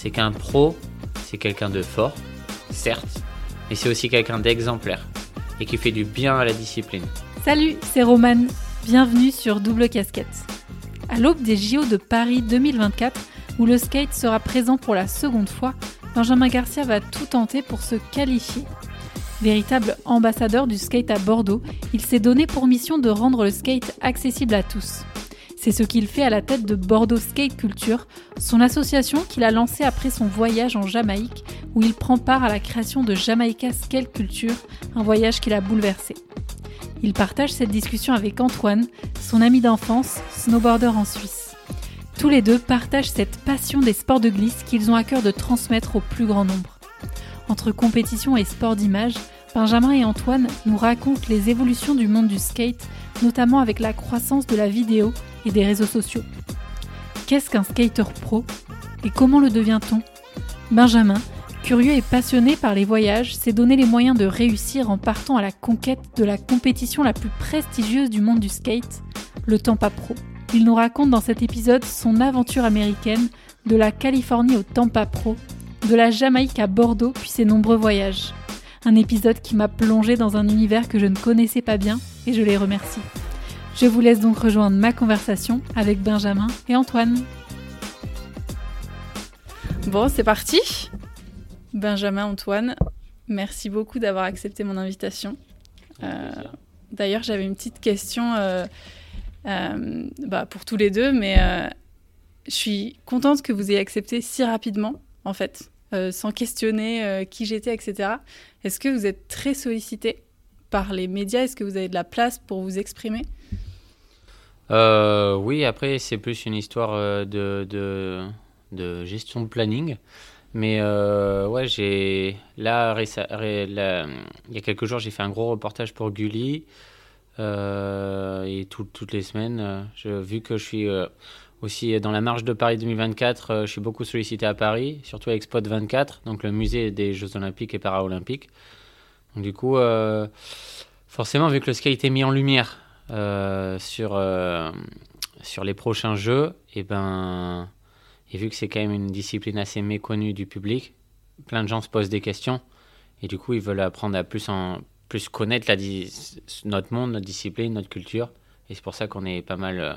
c'est qu'un pro, c'est quelqu'un de fort, certes, mais c'est aussi quelqu'un d'exemplaire et qui fait du bien à la discipline. Salut, c'est Romane. Bienvenue sur Double Casquette. À l'aube des JO de Paris 2024, où le skate sera présent pour la seconde fois, Benjamin Garcia va tout tenter pour se qualifier. Véritable ambassadeur du skate à Bordeaux, il s'est donné pour mission de rendre le skate accessible à tous. C'est ce qu'il fait à la tête de Bordeaux Skate Culture, son association qu'il a lancée après son voyage en Jamaïque, où il prend part à la création de Jamaica Skate Culture, un voyage qui l'a bouleversé. Il partage cette discussion avec Antoine, son ami d'enfance, snowboarder en Suisse. Tous les deux partagent cette passion des sports de glisse qu'ils ont à cœur de transmettre au plus grand nombre. Entre compétition et sport d'image, Benjamin et Antoine nous racontent les évolutions du monde du skate, notamment avec la croissance de la vidéo des réseaux sociaux. Qu'est-ce qu'un skater pro et comment le devient-on? Benjamin, curieux et passionné par les voyages, s'est donné les moyens de réussir en partant à la conquête de la compétition la plus prestigieuse du monde du skate, le Tampa Pro. Il nous raconte dans cet épisode son aventure américaine, de la Californie au Tampa Pro, de la Jamaïque à Bordeaux puis ses nombreux voyages. Un épisode qui m'a plongé dans un univers que je ne connaissais pas bien et je les remercie. Je vous laisse donc rejoindre ma conversation avec Benjamin et Antoine. Bon, c'est parti. Benjamin, Antoine, merci beaucoup d'avoir accepté mon invitation. Euh, D'ailleurs, j'avais une petite question euh, euh, bah, pour tous les deux, mais euh, je suis contente que vous ayez accepté si rapidement, en fait, euh, sans questionner euh, qui j'étais, etc. Est-ce que vous êtes très sollicité par les médias? Est-ce que vous avez de la place pour vous exprimer? Euh, oui, après, c'est plus une histoire euh, de, de, gestion de planning. Mais euh, ouais, j'ai là, il y a quelques jours, j'ai fait un gros reportage pour Gulli. Euh, et tout- toutes les semaines, vu que je suis aussi dans la marche de Paris 2024, euh, je suis beaucoup sollicité à Paris, surtout avec Spot 24, donc le musée des Jeux Olympiques et Paralympiques. Donc du coup, forcément, vu que le skate est mis en lumière sur, euh, sur les prochains Jeux, et ben, et vu que c'est quand même une discipline assez méconnue du public, plein de gens se posent des questions, et du coup, ils veulent apprendre à plus, en, plus connaître notre monde, notre discipline, notre culture, et c'est pour ça qu'on est pas mal euh,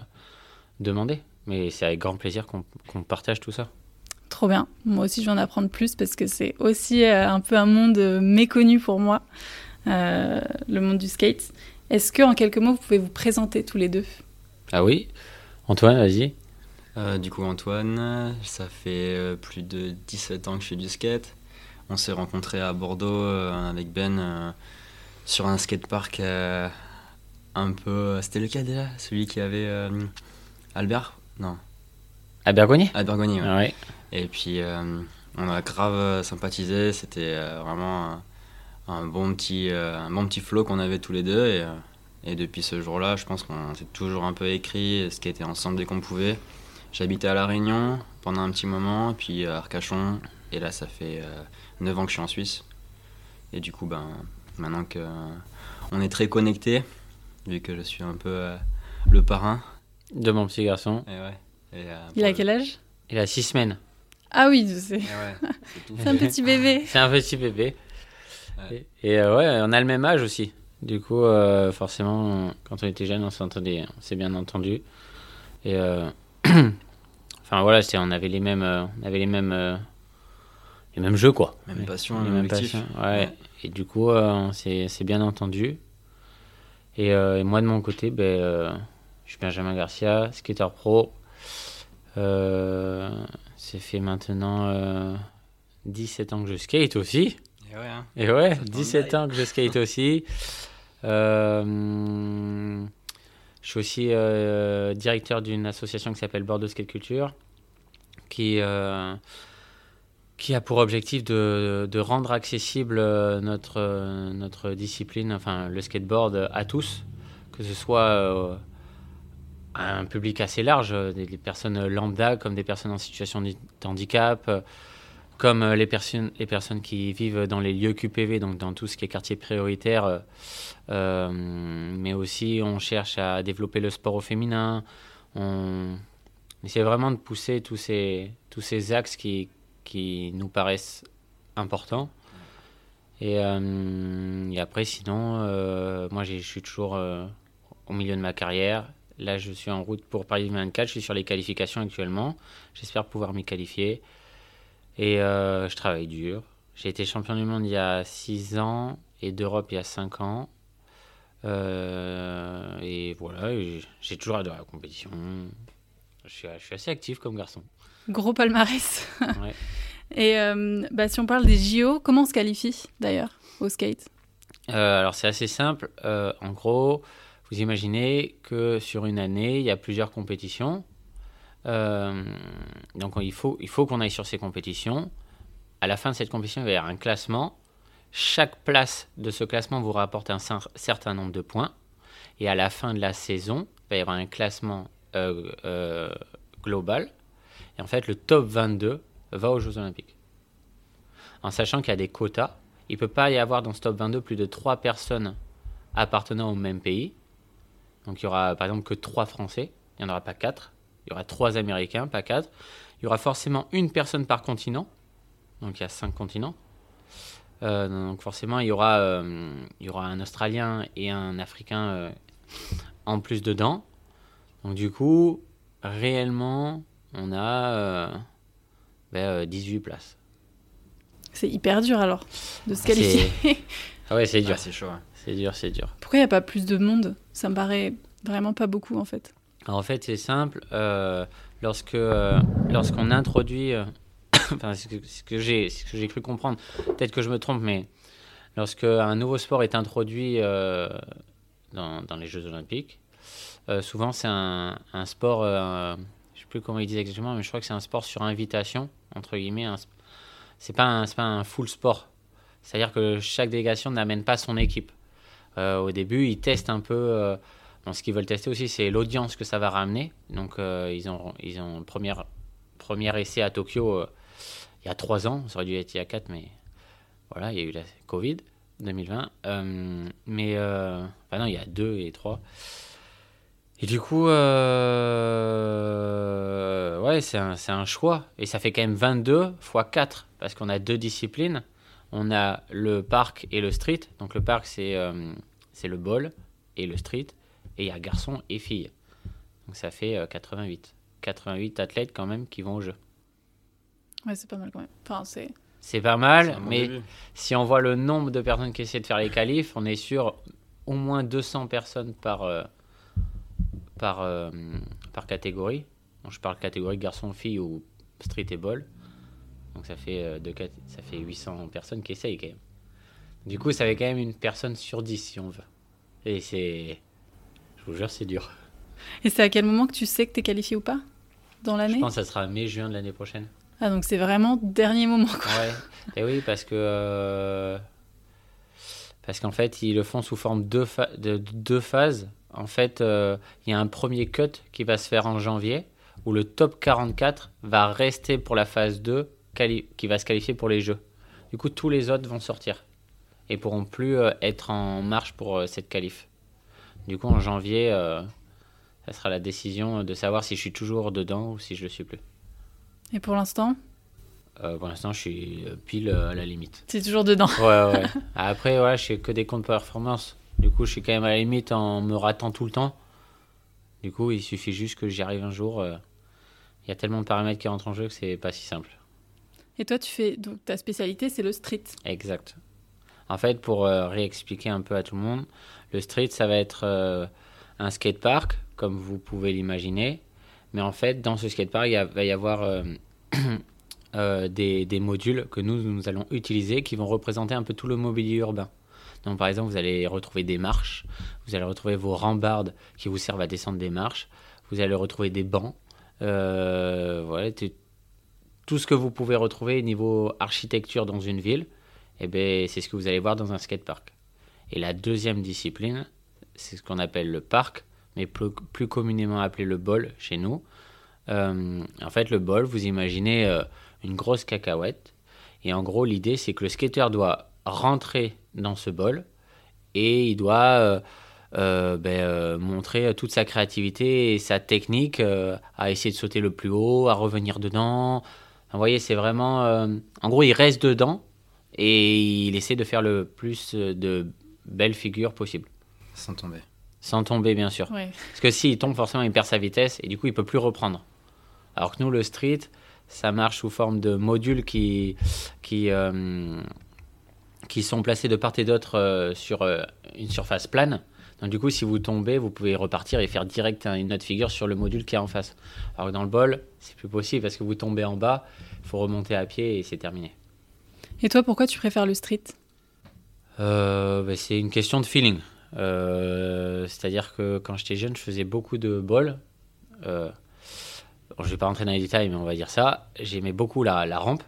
demandé. Mais c'est avec grand plaisir qu'on qu'on partage tout ça. Trop bien. Moi aussi, je vais en apprendre plus parce que c'est aussi euh, un peu un monde euh, méconnu pour moi, euh, le monde du skate. Est-ce que, en quelques mots, vous pouvez vous présenter tous les deux? Ah oui Antoine, vas-y. Euh, du coup, Antoine, ça fait euh, plus de 17 ans que je fais du skate. On s'est rencontrés à Bordeaux euh, avec Ben euh, sur un skatepark euh, un peu. C'était lequel déjà? Celui qui avait euh, Albert? Non, À Bergogne Albert Gagné, ouais. Ah ouais. Et puis euh, on a grave sympathisé, c'était euh, vraiment un, bon petit, euh, un bon petit flow qu'on avait tous les deux. Et, euh, et depuis ce jour-là, je pense qu'on s'est toujours un peu écrit, ce qui était ensemble dès qu'on pouvait. J'habitais à La Réunion pendant un petit moment, puis à Arcachon, et là ça fait euh, 9 ans que je suis en Suisse. Et du coup, ben, maintenant que euh, on est très connectés, vu que je suis un peu euh, le parrain. De mon petit garçon. Et ouais. Et, euh, Il a le- quel âge? Il a six semaines. Ah oui, ouais, c'est tout. c'est un petit bébé. C'est un petit bébé. Ouais. Et, et, euh, ouais, on a le même âge aussi. Du coup, euh, forcément, on- quand on était jeune, on s'entendait, on s'est bien entendu. Et euh, enfin voilà, c'est, on avait les mêmes, euh, on avait les mêmes, les mêmes jeux quoi. Même passion, les même mêmes passions, ouais. Et du coup, on s'est, s'est bien entendu. Et, et moi de mon côté, ben, je suis Benjamin Garcia, skater pro. C'est fait maintenant euh, 17 ans que je skate aussi. Et ouais, hein. Et ouais, Ça fait 17 ans que je skate aussi. Euh, je suis aussi euh, directeur d'une association qui s'appelle Bordeaux Skate Culture, qui, euh, qui a pour objectif de, de rendre accessible notre, notre discipline, enfin le skateboard, à tous, que ce soit à un public assez large, des, des personnes lambda comme des personnes en situation de handicap, comme euh, les, personnes, les personnes qui vivent dans les lieux QPV, donc dans tout ce qui est quartier prioritaire. euh, euh, mais aussi, on cherche à développer le sport au féminin. On essaie vraiment de pousser tous ces, tous ces axes qui, qui nous paraissent importants. Et, après, sinon, moi, je suis toujours au milieu de ma carrière. Là, je suis en route pour Paris 2024. Je suis sur les qualifications actuellement. J'espère pouvoir m'y qualifier. Et euh, je travaille dur. J'ai été champion du monde il y a 6 ans et d'Europe il y a 5 ans. Euh, et voilà, j'ai toujours adoré la compétition. Je suis, je suis assez actif comme garçon. Gros palmarès. Ouais. Et euh, bah, si on parle des JO, comment on se qualifie d'ailleurs au skate? Euh, alors c'est assez simple. En gros, vous imaginez que sur une année, il y a plusieurs compétitions. Euh, donc il faut, il faut qu'on aille sur ces compétitions. À la fin de cette compétition, il va y avoir un classement. Chaque place de ce classement vous rapporte un cer- certain nombre de points. Et à la fin de la saison, il va y avoir un classement euh, euh, global. Et en fait, le top 22 va aux Jeux Olympiques. En sachant qu'il y a des quotas. Il ne peut pas y avoir dans ce top 22 plus de 3 personnes appartenant au même pays. Donc il y aura par exemple que 3 Français, il n'y en aura pas 4. Il y aura 3 Américains, pas 4. Il y aura forcément une personne par continent. Donc il y a 5 continents. Euh, donc forcément il y, aura, euh, il y aura un Australien et un Africain euh, en plus dedans. Donc du coup, réellement, on a euh, ben, 18 places. C'est hyper dur alors de se C'est- qualifier. Ah ouais, c'est dur. Ah, c'est chaud. C'est dur, c'est dur. Pourquoi il n'y a pas plus de monde? Ça me paraît vraiment pas beaucoup en fait. Alors, en fait, c'est simple. euh, lorsque euh, lorsqu'on introduit, euh, enfin, ce que, j'ai ce que j'ai cru comprendre, peut-être que je me trompe, mais lorsque un nouveau sport est introduit dans, dans les Jeux Olympiques, souvent c'est un, sport, je sais plus comment ils disent exactement, mais je crois que c'est un sport sur invitation entre guillemets. C'est pas un, pas un full sport. C'est-à-dire que chaque délégation n'amène pas son équipe. Au début, ils testent un peu. Bon, ce qu'ils veulent tester aussi, c'est l'audience que ça va ramener. Donc, euh, ils ont, ils ont premier, premier essai à Tokyo euh, il y a trois ans. Ça aurait dû être il y a quatre, mais voilà, il y a eu la Covid 2020. Euh, mais, enfin non, il y a deux et trois. Et du coup, ouais, c'est un, un choix. Et ça fait quand même 22 fois 4, parce qu'on a deux disciplines. On a le parc et le street. Donc, le parc, c'est c'est le ball et le street et il y a garçons et filles. Donc ça fait euh, 88. 88 athlètes quand même qui vont au jeu. Ouais, c'est pas mal quand même. Enfin, c'est. C'est pas mal, mais début. si on voit le nombre de personnes qui essaient de faire les qualifs, on est sur au moins 200 personnes par, euh, par, euh, par catégorie. Bon, je parle catégorie garçon-fille ou street et ball. Donc ça fait, euh, ça fait 800 personnes qui essayent quand même. Du coup, ça fait quand même une personne sur 10 si on veut. Et c'est... Je vous jure, c'est dur. Et c'est à quel moment que tu sais que t'es qualifié ou pas? Dans Je l'année? pense que ça sera mai-juin de l'année prochaine. Ah, donc c'est vraiment dernier moment quoi. Ouais. Et oui, parce que euh, parce qu'en fait, ils le font sous forme de, fa- de de deux phases. En fait, euh, il y a un premier cut qui va se faire en janvier, où le top 44 va rester pour la phase 2, quali- qui va se qualifier pour les Jeux. Du coup, tous les autres vont sortir et pourront plus euh, être en marche pour cette qualif. Du coup, en janvier, euh, ça sera la décision de savoir si je suis toujours dedans ou si je le suis plus. Et pour l'instant, Euh, pour l'instant, je suis euh, pile à la limite. t'es toujours dedans. Ouais, ouais. Après, ouais, je fais que des comptes performance. Du coup, je suis quand même à la limite en me ratant tout le temps. Du coup, il suffit juste que j'y arrive un jour. Il y a tellement de paramètres qui rentrent en jeu que c'est pas si simple. Et toi, tu fais. Donc ta spécialité, c'est le street. Exact. En fait, pour euh, réexpliquer un peu à tout le monde, le street, ça va être euh, un skatepark, comme vous pouvez l'imaginer. Mais en fait, dans ce skatepark, il va y avoir euh, des, des modules que nous, nous allons utiliser qui vont représenter un peu tout le mobilier urbain. Donc, par exemple, vous allez retrouver des marches, vous allez retrouver vos rambardes qui vous servent à descendre des marches, vous allez retrouver des bancs, voilà, tout ce que vous pouvez retrouver niveau architecture dans une ville, eh ben, c'est ce que vous allez voir dans un skatepark. Et la deuxième discipline, c'est ce qu'on appelle le parc, mais plus, communément appelé le bol chez nous. Euh, en fait, le bol, vous imaginez euh, une grosse cacahuète. Et en gros, l'idée, c'est que le skater doit rentrer dans ce bol et il doit euh, ben, montrer toute sa créativité et sa technique à essayer de sauter le plus haut, à revenir dedans, Vous voyez, c'est vraiment. en gros, il reste dedans et il essaie de faire le plus de belles figures possible. Sans tomber. Sans tomber, bien sûr. Ouais. Parce que s'il tombe, forcément, il perd sa vitesse et du coup, il peut plus reprendre. Alors que nous, le street, ça marche sous forme de modules qui, qui, euh, qui sont placés de part et d'autre euh, sur euh, une surface plane. Donc, du coup, si vous tombez, vous pouvez repartir et faire direct un- une autre figure sur le module qui est en face. Alors que dans le bol, c'est plus possible parce que vous tombez en bas, il faut remonter à pied et c'est terminé. Et toi, pourquoi tu préfères le street? Euh, bah, c'est une question de feeling. Euh, C'est-à-dire que quand j'étais jeune, je faisais beaucoup de bol. Euh, bon, je vais pas rentrer dans les détails, mais on va dire ça. J'aimais beaucoup la, rampe.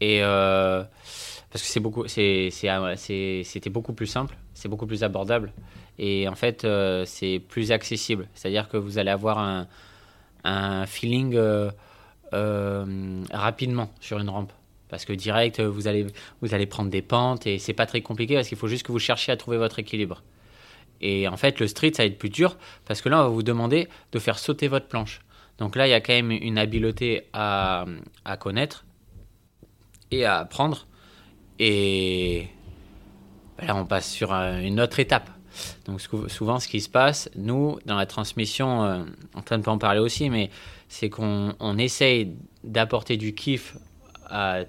Et parce que c'est- c'était beaucoup plus simple, c'est beaucoup plus abordable. Et en fait, c'est plus accessible. C'est-à-dire que vous allez avoir un, feeling rapidement sur une rampe. Parce que direct, vous allez, vous allez prendre des pentes et c'est pas très compliqué parce qu'il faut juste que vous cherchiez à trouver votre équilibre. Et en fait, le street, ça va être plus dur parce que là, on va vous demander de faire sauter votre planche. Donc là, il y a quand même une habileté à, à connaître et à apprendre. Et ben là, on passe sur un- une autre étape. Donc sou- souvent, ce qui se passe, nous, dans la transmission, euh, Antoine peut en parler aussi, mais c'est qu'on on essaye d'apporter du kiff à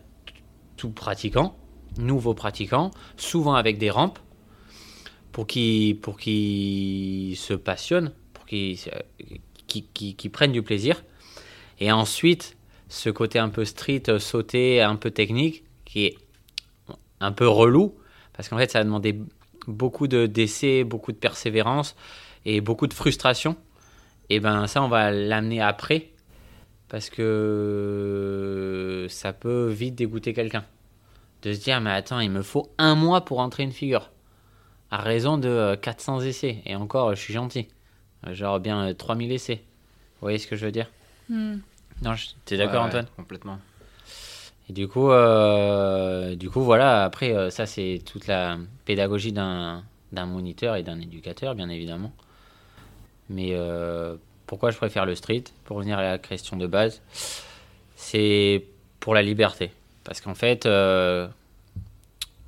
tout pratiquant, nouveaux pratiquants, souvent avec des rampes, pour qu'ils pour qu'ils se passionnent, pour qu'ils qu'ils- qu'ils- qu'ils prennent du plaisir. Et ensuite, ce côté un peu street, sauté, un peu technique, qui est un peu relou, parce qu'en fait, ça a demandé beaucoup de d'essais, beaucoup de persévérance et beaucoup de frustration. Et ben ça, on va l'amener après, parce que ça peut vite dégoûter quelqu'un. De se dire, mais attends, il me faut un mois pour entrer une figure. À raison de euh, 400 essais. Et encore, je suis gentil. Euh, Genre bien euh, 3000 essais. Vous voyez ce que je veux dire? Hmm. Non, je- t'es d'accord Ouais, Antoine? ouais, Complètement. Et du coup, euh, du coup, voilà. Après, euh, ça, c'est toute la pédagogie d'un d'un moniteur et d'un éducateur, bien évidemment. Mais euh, pourquoi je préfère le street Pour revenir à la question de base, c'est pour la liberté. Parce qu'en fait, euh,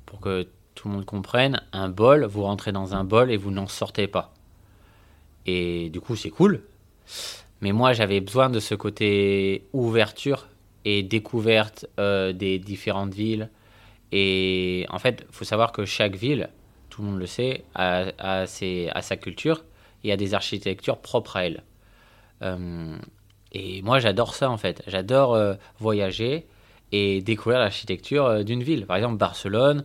pour que tout le monde comprenne, un bol, vous rentrez dans un bol et vous n'en sortez pas. Et du coup, c'est cool. Mais moi, j'avais besoin de ce côté ouverture et découverte euh, des différentes villes. Et en fait, il faut savoir que chaque ville, tout le monde le sait, a, sa culture et a des architectures propres à elle. Euh, et moi, j'adore ça en fait. J'adore euh, voyager et découvrir l'architecture euh, d'une ville. Par exemple, Barcelone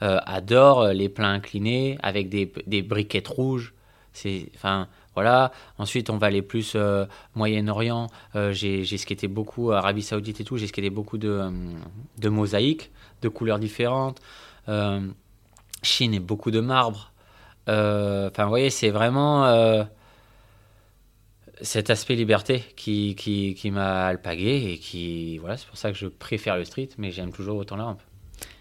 adore les plats inclinés avec des, briquettes rouges. Enfin, voilà. Ensuite, on va aller plus euh, Moyen-Orient. J'ai, skaté beaucoup, Arabie Saoudite et tout. J'ai skaté beaucoup de, mosaïques, de couleurs différentes. Chine et beaucoup de marbre. Enfin, vous voyez, c'est vraiment cet aspect liberté qui, qui, qui m'a alpagué et qui, voilà, c'est pour ça que je préfère le street, mais j'aime toujours autant la rampe.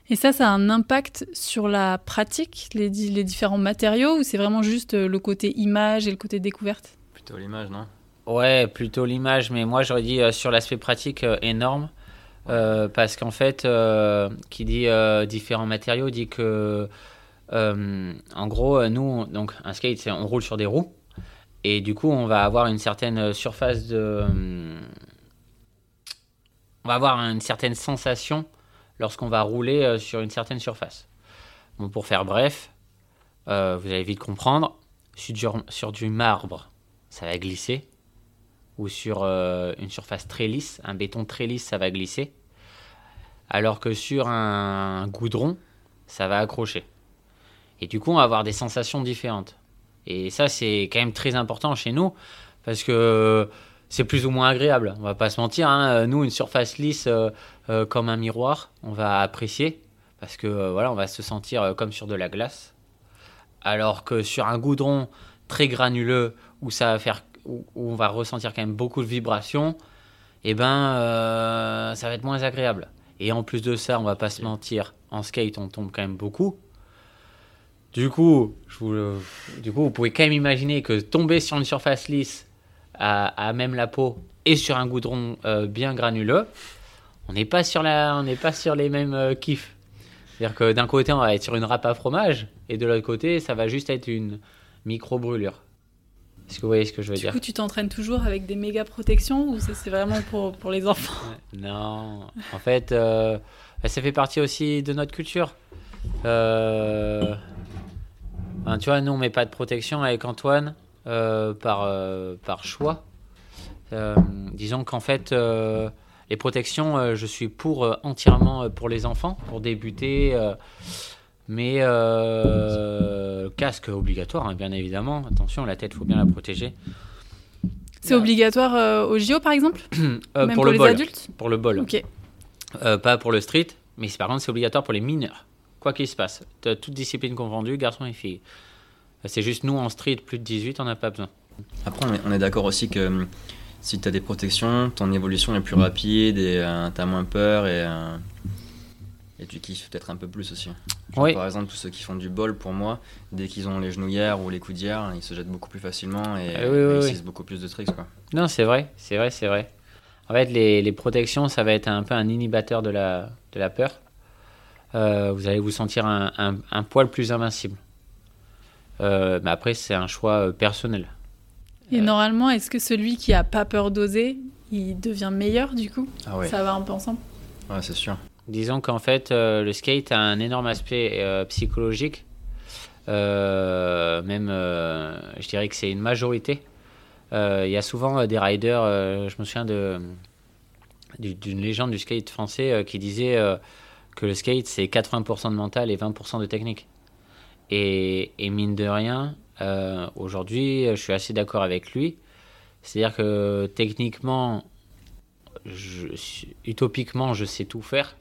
Et ça, ça a un impact sur la pratique, les, les différents matériaux, ou c'est vraiment juste euh, le côté image et le côté découverte? Plutôt l'image, non? Ouais, plutôt l'image, mais moi j'aurais dit euh, sur l'aspect pratique euh, énorme. Euh, parce qu'en fait, euh, qui dit euh, différents matériaux dit que, euh, en gros, nous, on- donc un skate, c'est on roule sur des roues, et du coup, on va avoir une certaine surface de, euh, on va avoir une certaine sensation lorsqu'on va rouler euh, sur une certaine surface. Bon, pour faire bref, euh, vous allez vite comprendre, sur du, marbre, ça va glisser ou sur euh, une surface très lisse, un béton très lisse, ça va glisser. Alors que sur un goudron, ça va accrocher. Et du coup, on va avoir des sensations différentes. Et ça, c'est quand même très important chez nous, parce que c'est plus ou moins agréable. On va pas se mentir, hein. nous, une surface lisse euh, euh, comme un miroir, on va apprécier, parce que euh, voilà, on va se sentir comme sur de la glace. Alors que sur un goudron très granuleux, où ça va faire où, où on va ressentir quand même beaucoup de vibrations, et ben euh, ça va être moins agréable. Et en plus de ça, on va pas se mentir, en skate on tombe quand même beaucoup. Du coup, je vous, le- du coup, vous pouvez quand même imaginer que tomber sur une surface lisse à, à même la peau et sur un goudron euh, bien granuleux, on n'est pas sur la, on n'est pas sur les mêmes euh, kiffs. C'est-à-dire que d'un côté, on va être sur une râpe à fromage, et de l'autre côté, ça va juste être une micro brûlure. Est-ce que vous voyez ce que je veux Du dire coup, tu t'entraînes toujours avec des méga protections ou c'est vraiment pour, pour les enfants? Non, en fait, euh, ça fait partie aussi de notre culture. Euh, tu vois, nous, on met pas de protection avec Antoine euh, par, euh, par choix. Euh, disons qu'en fait, les protections, je suis pour entièrement pour les enfants, pour débuter. mais casque obligatoire, hein, bien évidemment. Attention, la tête, faut bien la protéger. C'est obligatoire au JO par exemple? Même pour, pour, le les bol. adultes? Pour le bol. Ok. Pas pour le street, mais par contre, c'est obligatoire pour les mineurs. Quoi qu'il se passe. T'as Toute discipline confondue, garçons et filles. Euh, C'est juste nous en street, plus de 18, on n'a pas besoin. Après, on est, d'accord aussi que hum, si tu as des protections, ton évolution est plus rapide et tu as moins peur et, euh, et tu kiffes peut-être un peu plus aussi. Genre, Oui. Par exemple, tous ceux qui font du bol, pour moi, dès qu'ils ont les genouillères ou les coudières, ils se jettent beaucoup plus facilement et, Ah oui, oui, et ils utilisent beaucoup plus de tricks. Quoi. Non, c'est vrai, c'est vrai, c'est vrai. En fait, les, les protections, ça va être un peu un de la, de la peur. Euh, vous allez vous sentir un, un, un poil plus invincible. Euh, mais après, c'est un choix euh, personnel. Et Euh. normalement, est-ce que celui qui a pas peur d'oser, il devient meilleur du coup? Ah ouais, Ça va un peu ensemble ouais c'est sûr. Disons qu'en fait, euh, le skate a un énorme aspect euh, psychologique. Euh, même, euh, je dirais que c'est une majorité. Euh, Il y a souvent euh, des riders, euh, je me souviens d'une légende du skate français euh, qui disait euh, que le skate c'est 80% de mental et 20% de technique. Et, mine de rien, euh, aujourd'hui, je suis assez d'accord avec lui. C'est-à-dire que techniquement, utopiquement, je sais tout faire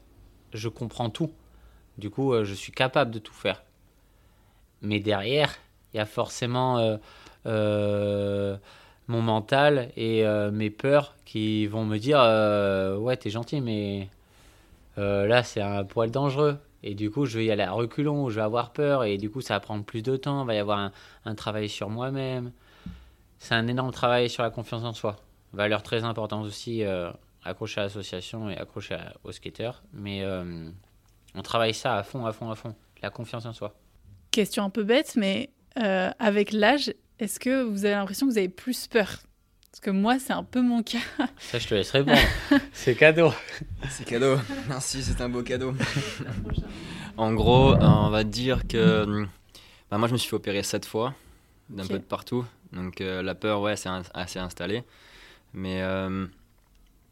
je comprends tout. Du coup, euh, je suis capable de tout faire. Mais derrière, il y a forcément euh, euh, mon mental et euh, mes peurs qui vont me dire euh, Ouais, t'es gentil, mais euh, là, c'est un poil dangereux. Et du coup, je vais y aller à reculons, je vais avoir peur, et du coup, ça va prendre plus de temps. Il va y avoir un, travail sur moi-même. C'est un énorme travail sur la confiance en soi. Valeur très importante aussi. euh, à l'association et accroché à- aux skateurs. Mais euh, on travaille ça à fond, à fond, à fond. La confiance en soi. Question un peu bête, mais euh, avec l'âge, est-ce que vous avez l'impression que vous avez plus peur? Parce que moi, c'est un peu mon cas. Ça, je te laisse répondre. C'est cadeau. C'est cadeau. Merci, c'est un beau cadeau. En gros, euh, on va dire que hum, bah, moi je me suis fait opérer sept fois, d'un peu de partout. Donc euh, la peur, ouais, c'est assez installé. Mais euh,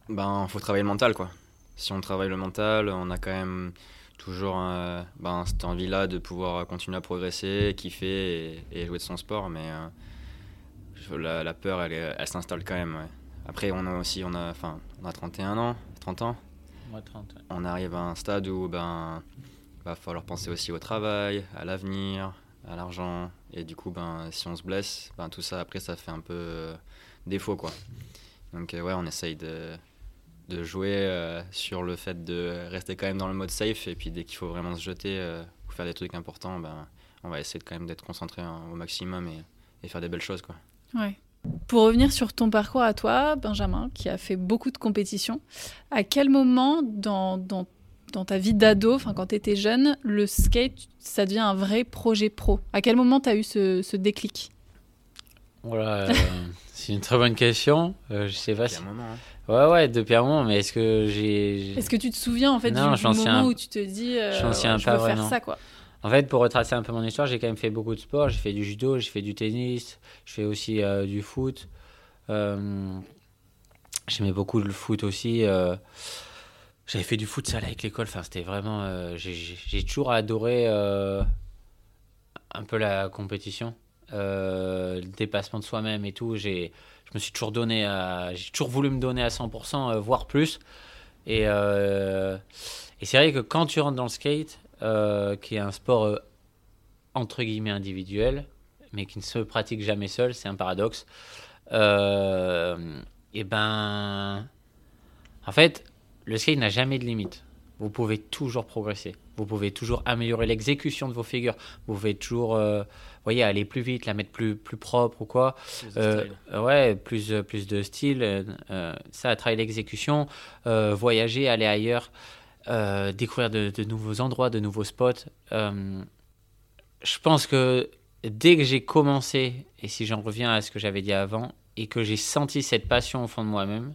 ben, faut travailler le mental, quoi. Si on travaille le mental, on a quand même toujours euh, ben, cette envie-là de pouvoir continuer à progresser, kiffer et, et jouer de son sport. Mais euh, la, la peur, elle, s'installe quand même. ouais. Après, on a aussi, on a, enfin, on a 31 ans, 30 ans Moi, 30. ouais. on arrive à un stade où ben va falloir penser aussi au travail, à l'avenir, à l'argent et du coup ben si on se blesse, ben tout ça après ça fait un peu euh, défaut quoi. Donc euh, ouais, on essaye de de jouer euh, sur le fait de rester quand même dans le mode safe et puis dès qu'il faut vraiment se jeter euh, ou faire des trucs importants, ben on va essayer de quand même d'être concentré hein, au maximum et, et faire des belles choses quoi. Ouais. Pour revenir sur ton parcours à toi, Benjamin, qui a fait beaucoup de compétitions, à quel moment dans, dans, dans ta vie d'ado, enfin quand tu étais jeune, le skate, ça devient un vrai projet pro? À quel moment tu as eu ce, ce déclic? Voilà, euh, c'est une très bonne question. Euh, je sais pas y si. un moment, hein. Ouais, ouais, depuis un moment, mais est-ce que j'ai. Est-ce que tu te souviens en fait Non, du, moment un- où tu te dis euh, sais ouais, un je pas veux faire ça quoi? En fait, pour retracer un peu mon histoire, j'ai quand même fait beaucoup de sport. J'ai fait du judo, j'ai fait du tennis, je fais aussi euh, du foot. Euh, J'aimais beaucoup le foot aussi. euh, J'avais fait du foot sale avec l'école. Enfin, c'était vraiment. euh, j'ai- toujours adoré un peu la compétition, le dépassement de soi-même et tout. J'ai, je me suis toujours donné à, j'ai toujours voulu me donner à 100%, euh, voire plus. Et c'est vrai que quand tu rentres dans le skate, euh, qui est un sport euh, entre guillemets individuel, mais qui ne se pratique jamais seul, c'est un paradoxe. Euh, et ben, en fait, le skate n'a jamais de limite. vous pouvez toujours progresser. Vous pouvez toujours améliorer l'exécution de vos figures. Vous pouvez toujours, euh, voyez, aller plus vite, la mettre plus, plus propre ou quoi. Plus Euh, ouais, plus, plus de style. euh, ça, travailler l'exécution, voyager, aller ailleurs, euh, découvrir de, nouveaux endroits, de nouveaux spots. Euh, je pense que dès que j'ai commencé, et si j'en reviens à ce que j'avais dit avant, et que j'ai senti cette passion au fond de moi-même,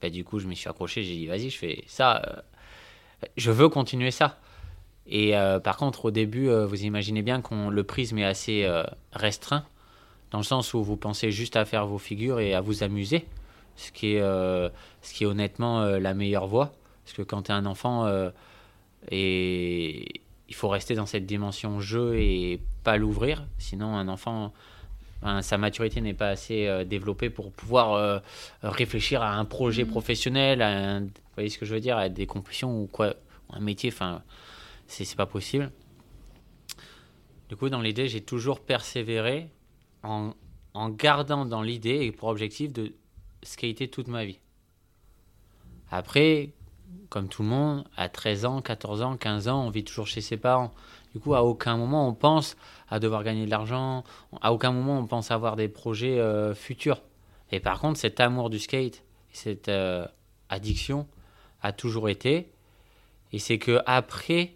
bah, du coup, je m'y suis accroché, j'ai dit, vas-y, je fais ça. euh, je veux continuer ça. Et par contre, au début, vous imaginez bien que le prisme est assez restreint, dans le sens où vous pensez juste à faire vos figures et à vous amuser, ce qui est, ce qui est honnêtement la meilleure voie. Parce que quand tu es un enfant, euh, et il faut rester dans cette dimension jeu et pas l'ouvrir, sinon un enfant, ben, sa maturité n'est pas assez euh, développée pour pouvoir euh, réfléchir à un projet Mhm. professionnel, à un- vous voyez ce que je veux dire, à des compétitions ou quoi, un métier, enfin, c'est c'est pas possible. Du coup, dans l'idée, j'ai toujours persévéré en, en gardant dans l'idée et pour objectif de skater toute ma vie. Après, comme tout le monde, à 13 ans, 14 ans, 15 ans, on vit toujours chez ses parents. Du coup, à aucun moment on pense à devoir gagner de l'argent, à aucun moment on pense avoir des projets euh, futurs. Et par contre, cet amour du skate, cette euh, addiction a toujours été. Et c'est que après,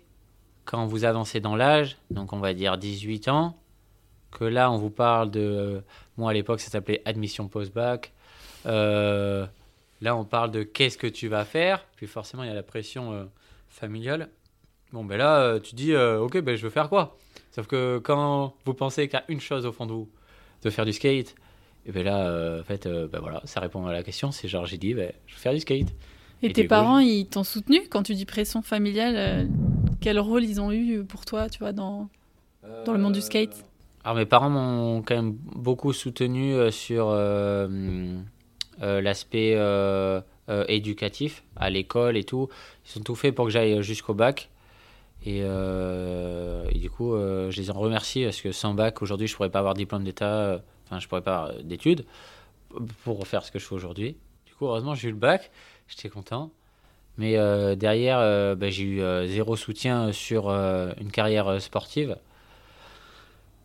quand vous avancez dans l'âge, donc on va dire 18 ans, que là on vous parle de, moi à l'époque ça s'appelait admission post-bac, Euh, là on parle de qu'est-ce que tu vas faire, puis forcément il y a la pression euh, familiale. Bon ben là euh, tu dis euh, ok ben je veux faire quoi? Sauf que quand vous pensez qu'à une chose au fond de vous, de faire du skate, et ben là en fait ben voilà ça répond à la question, c'est genre j'ai dit ben, je veux faire du skate. Et, Et tes coup, parents, ils t'ont soutenu? Quand tu dis pression familiale Quel rôle ils ont eu pour toi, tu vois, dans... Dans le monde du skate? Alors mes parents m'ont quand même beaucoup soutenu sur l'aspect euh, euh, éducatif à l'école et tout. Ils ont tout fait pour que j'aille jusqu'au bac. Et, euh, du coup, euh, je les en remercie parce que sans bac, aujourd'hui, je pourrais pas avoir diplôme d'état, euh, enfin, je pourrais pas avoir d'études pour faire ce que je fais aujourd'hui. Du coup, heureusement, j'ai eu le bac, j'étais content. Mais euh, derrière, euh, bah, j'ai eu euh, zéro soutien sur euh, une carrière euh, sportive.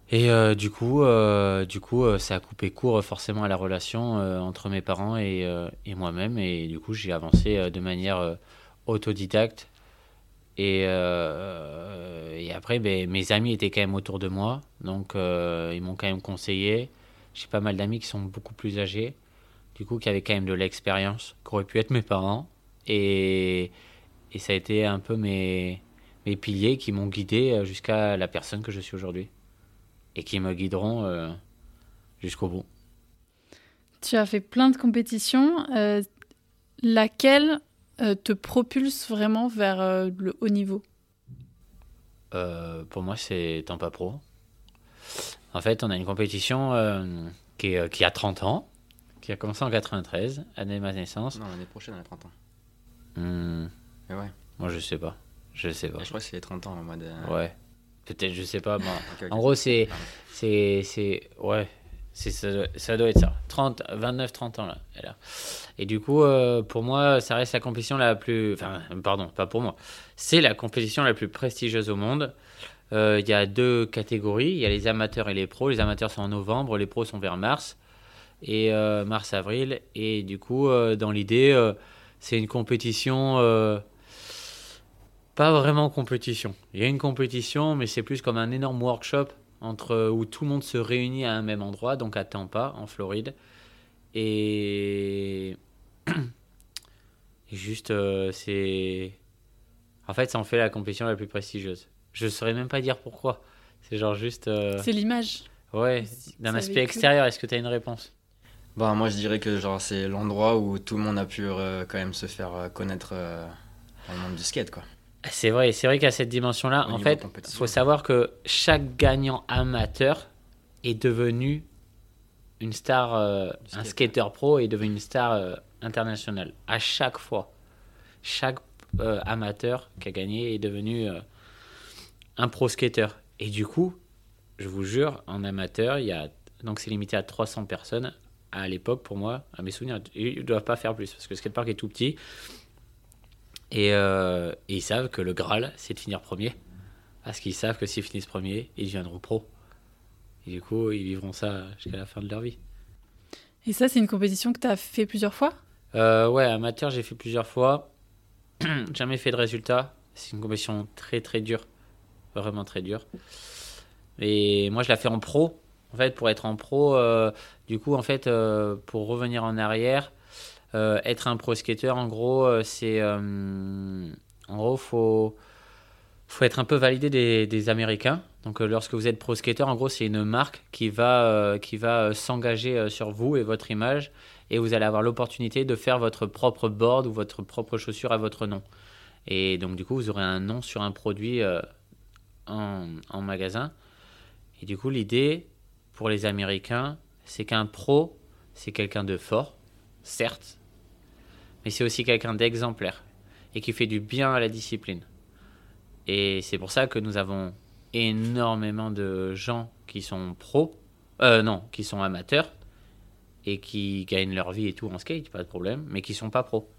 Et euh, du coup, euh, du coup euh, ça a coupé court forcément à la relation entre mes parents et, moi-même. Et du coup, j'ai avancé de manière autodidacte. Et, après, ben, mes amis étaient quand même autour de moi. Donc, ils m'ont quand même conseillé. J'ai pas mal d'amis qui sont beaucoup plus âgés. Du coup, qui avaient quand même de l'expérience, qui auraient pu être mes parents. Et, ça a été un peu mes, piliers qui m'ont guidé jusqu'à la personne que je suis aujourd'hui et qui me guideront euh, jusqu'au bout. Tu as fait plein de compétitions. euh, laquelle euh, te propulse vraiment vers euh, le haut niveau? Euh, pour moi, c'est Tampa Pro. En fait, on a une compétition euh, qui, est, euh, qui a 30 ans, qui a commencé en 93, année de ma naissance. Non, l'année prochaine, on a 30 ans. Hmm, Mais ouais. moi, je sais pas. Je sais pas. Je crois que c'est les 30 ans en mode. euh, Ouais. Peut-être, je sais pas. En gros, c'est. C'est. c'est ouais. C'est, ça, doit- ça doit être ça. 30, 29, 30 ans, là. elle a. Et du coup, euh, pour moi, ça reste la compétition la plus. Enfin, pardon, pas pour moi. C'est la compétition la plus prestigieuse au monde. Euh, Il y a deux catégories. Il y a les amateurs et les pros. Les amateurs sont en novembre, les pros sont vers mars. Et euh, mars-avril. Et du coup, dans l'idée, c'est une compétition. Pas vraiment compétition. Il y a une compétition, mais c'est plus comme un énorme workshop entre où tout le monde se réunit à un même endroit, donc à Tampa, en Floride. Et, et juste, euh, c'est. En fait, ça en fait la compétition la plus prestigieuse. Je saurais même pas dire pourquoi. C'est genre juste. euh, C'est l'image. Ouais, d'un aspect extérieur, est-ce que tu as une réponse? Bah, moi, je dirais que genre, c'est l'endroit où tout le monde a pu euh, quand même se faire connaître euh, dans le monde du skate, quoi. C'est vrai, c'est vrai qu'à cette dimension-là, en fait, il faut savoir que chaque gagnant amateur est devenu une star, euh, un skate. skater pro est devenu une star euh, internationale. À chaque fois, chaque euh, amateur qui a gagné est devenu un pro skater. Et du coup, je vous jure, en amateur, il y a donc c'est limité à 300 personnes. À l'époque, pour moi, à mes souvenirs, ils ne doivent pas faire plus parce que le skatepark est tout petit. Et, euh, et ils savent que le Graal, c'est de finir premier. Parce qu'ils savent que s'ils finissent premier, ils deviendront pro. Et du coup, ils vivront ça jusqu'à la fin de leur vie. Et ça, c'est une compétition que tu as fait plusieurs fois? Euh, ouais, amateur, j'ai fait plusieurs fois. Jamais fait de résultat. C'est une compétition très très dure. Vraiment très dure. Et moi, je la fais en pro. En fait, pour être en pro, euh, du coup, en fait, pour revenir en arrière, euh, être un pro skater, en gros, euh, c'est. euh, en gros, faut faut être un peu validé des, Américains. Donc, lorsque vous êtes pro skater, en gros, c'est une marque qui va, qui va s'engager sur vous et votre image. Et vous allez avoir l'opportunité de faire votre propre board ou votre propre chaussure à votre nom. Et donc, du coup, vous aurez un nom sur un produit en magasin. Et du coup, l'idée pour les Américains, c'est qu'un pro, c'est quelqu'un de fort, certes, mais c'est aussi quelqu'un d'exemplaire et qui fait du bien à la discipline. Et c'est pour ça que nous avons énormément de gens qui sont pros, euh, non, qui sont amateurs et qui gagnent leur vie et tout en skate, pas de problème, mais qui sont pas pros.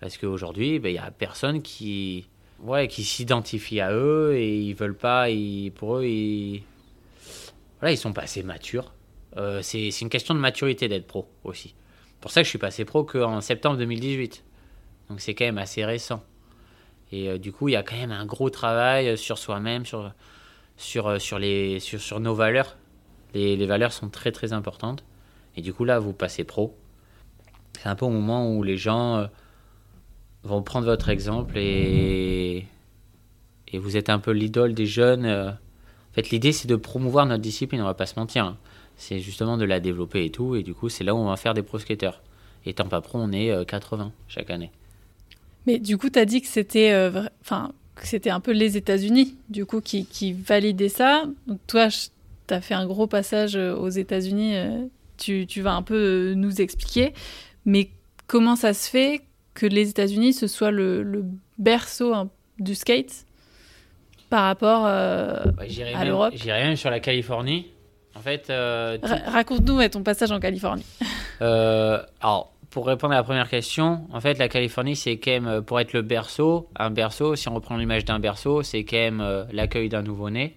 Parce qu'aujourd'hui, ben, il y a personne qui, ouais, qui s'identifie à eux et ils veulent pas, ils, pour eux, ils, voilà, ils sont pas assez matures. Euh, c'est une question de maturité d'être pro aussi. Pour ça que je suis passé pro qu'en septembre 2018. Donc c'est quand même assez récent. Et euh, du coup, il y a quand même un gros travail euh, sur soi-même, sur, sur, euh, sur, sur, sur nos valeurs. Les, valeurs sont très très importantes. Et du coup, là, vous passez pro. C'est un peu au moment où les gens vont prendre votre exemple et, et vous êtes un peu l'idole des jeunes. Fait, l'idée, c'est de promouvoir notre discipline, on va pas se mentir. hein. C'est justement de la développer et tout. Et du coup, c'est là où on va faire des pro skaters. Étant pas pro, on est euh, 80 chaque année. Mais du coup, tu as dit que c'était euh, enfin, un peu les États-Unis, du coup, qui, validaient ça. Donc, toi, tu as fait un gros passage euh, aux États-Unis. euh, tu, vas un peu euh, nous expliquer. Mais comment ça se fait que les États-Unis, ce soit le, le berceau hein, du skate? Par rapport. euh, j'irai À l'Europe J'irai même sur la Californie. En fait, euh, Raconte-nous ton passage en Californie. Euh, alors, pour répondre à la première question, en fait, la Californie, c'est quand même, pour être le berceau, un berceau, si on reprend l'image d'un berceau, c'est quand même l'accueil d'un nouveau-né.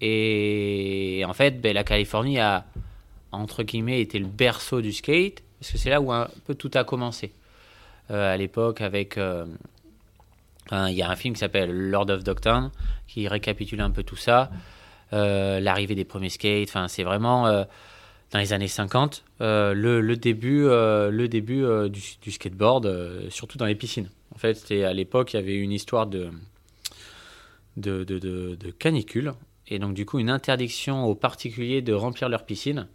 Et en fait, ben, la Californie a, entre guillemets, été le berceau du skate, parce que c'est là où un peu tout a commencé. Euh, à l'époque, avec. Enfin, Il y a un film qui s'appelle Lord of Dogtown, qui récapitule un peu tout ça. Euh, L'arrivée des premiers skates, c'est vraiment. euh, dans les années 50, euh, le, début, le début du, skateboard, surtout dans les piscines. En fait, à l'époque, il y avait une histoire de, de, de, canicule, et donc du coup une interdiction aux particuliers de remplir leurs piscines.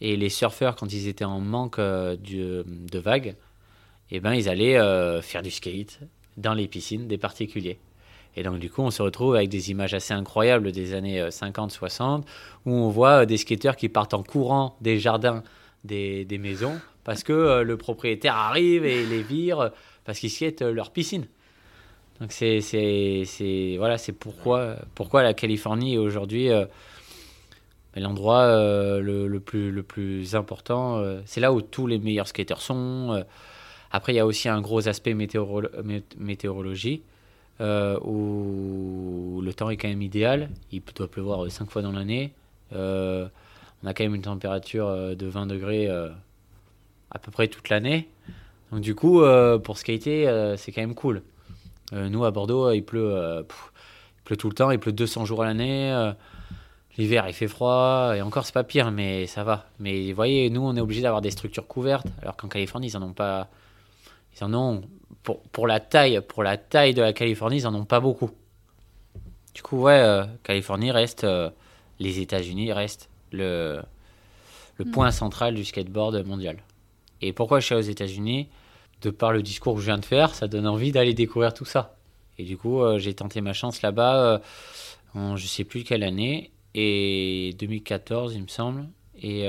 Et les surfeurs, quand ils étaient en manque du- de vagues, eh ben, ils allaient faire du skate dans les piscines des particuliers. Et donc du coup, on se retrouve avec des images assez incroyables des années 50-60, où on voit euh, des skateurs qui partent en courant des jardins des, maisons parce que euh, le propriétaire arrive et les vire euh, parce qu'ils skatent euh, leur piscine. Donc c'est voilà c'est pourquoi la Californie est aujourd'hui euh, l'endroit euh, le, plus le plus important. euh, c'est là où tous les meilleurs skateurs sont. Euh. après il y a aussi un gros aspect météoro- mé- météorologie. euh, où le temps est quand même idéal. Il doit pleuvoir 5 fois dans l'année. Euh, on a quand même une température euh, de 20 degrés euh, à peu près toute l'année. Donc du coup, euh, pour skater, euh, c'est quand même cool. Euh, nous, à Bordeaux, euh, il pleut, euh, il pleut tout le temps, il pleut 200 jours à l'année. euh, L'hiver, il fait froid, et encore, c'est pas pire, mais ça va. Mais vous voyez, nous, on est obligé d'avoir des structures couvertes, alors qu'en Californie, ils en ont pas. Ils en ont pour, pour la taille, pour la taille de la Californie, ils en ont pas beaucoup. Du coup, ouais, euh, Californie reste, euh, les États-Unis restent le, le Mm. point central du skateboard mondial. Et pourquoi je suis aux États-Unis? De par le discours que je viens de faire, ça donne envie d'aller découvrir tout ça. Et du coup, euh, j'ai tenté ma chance là-bas en je sais plus quelle année, et 2014, il me semble. Et,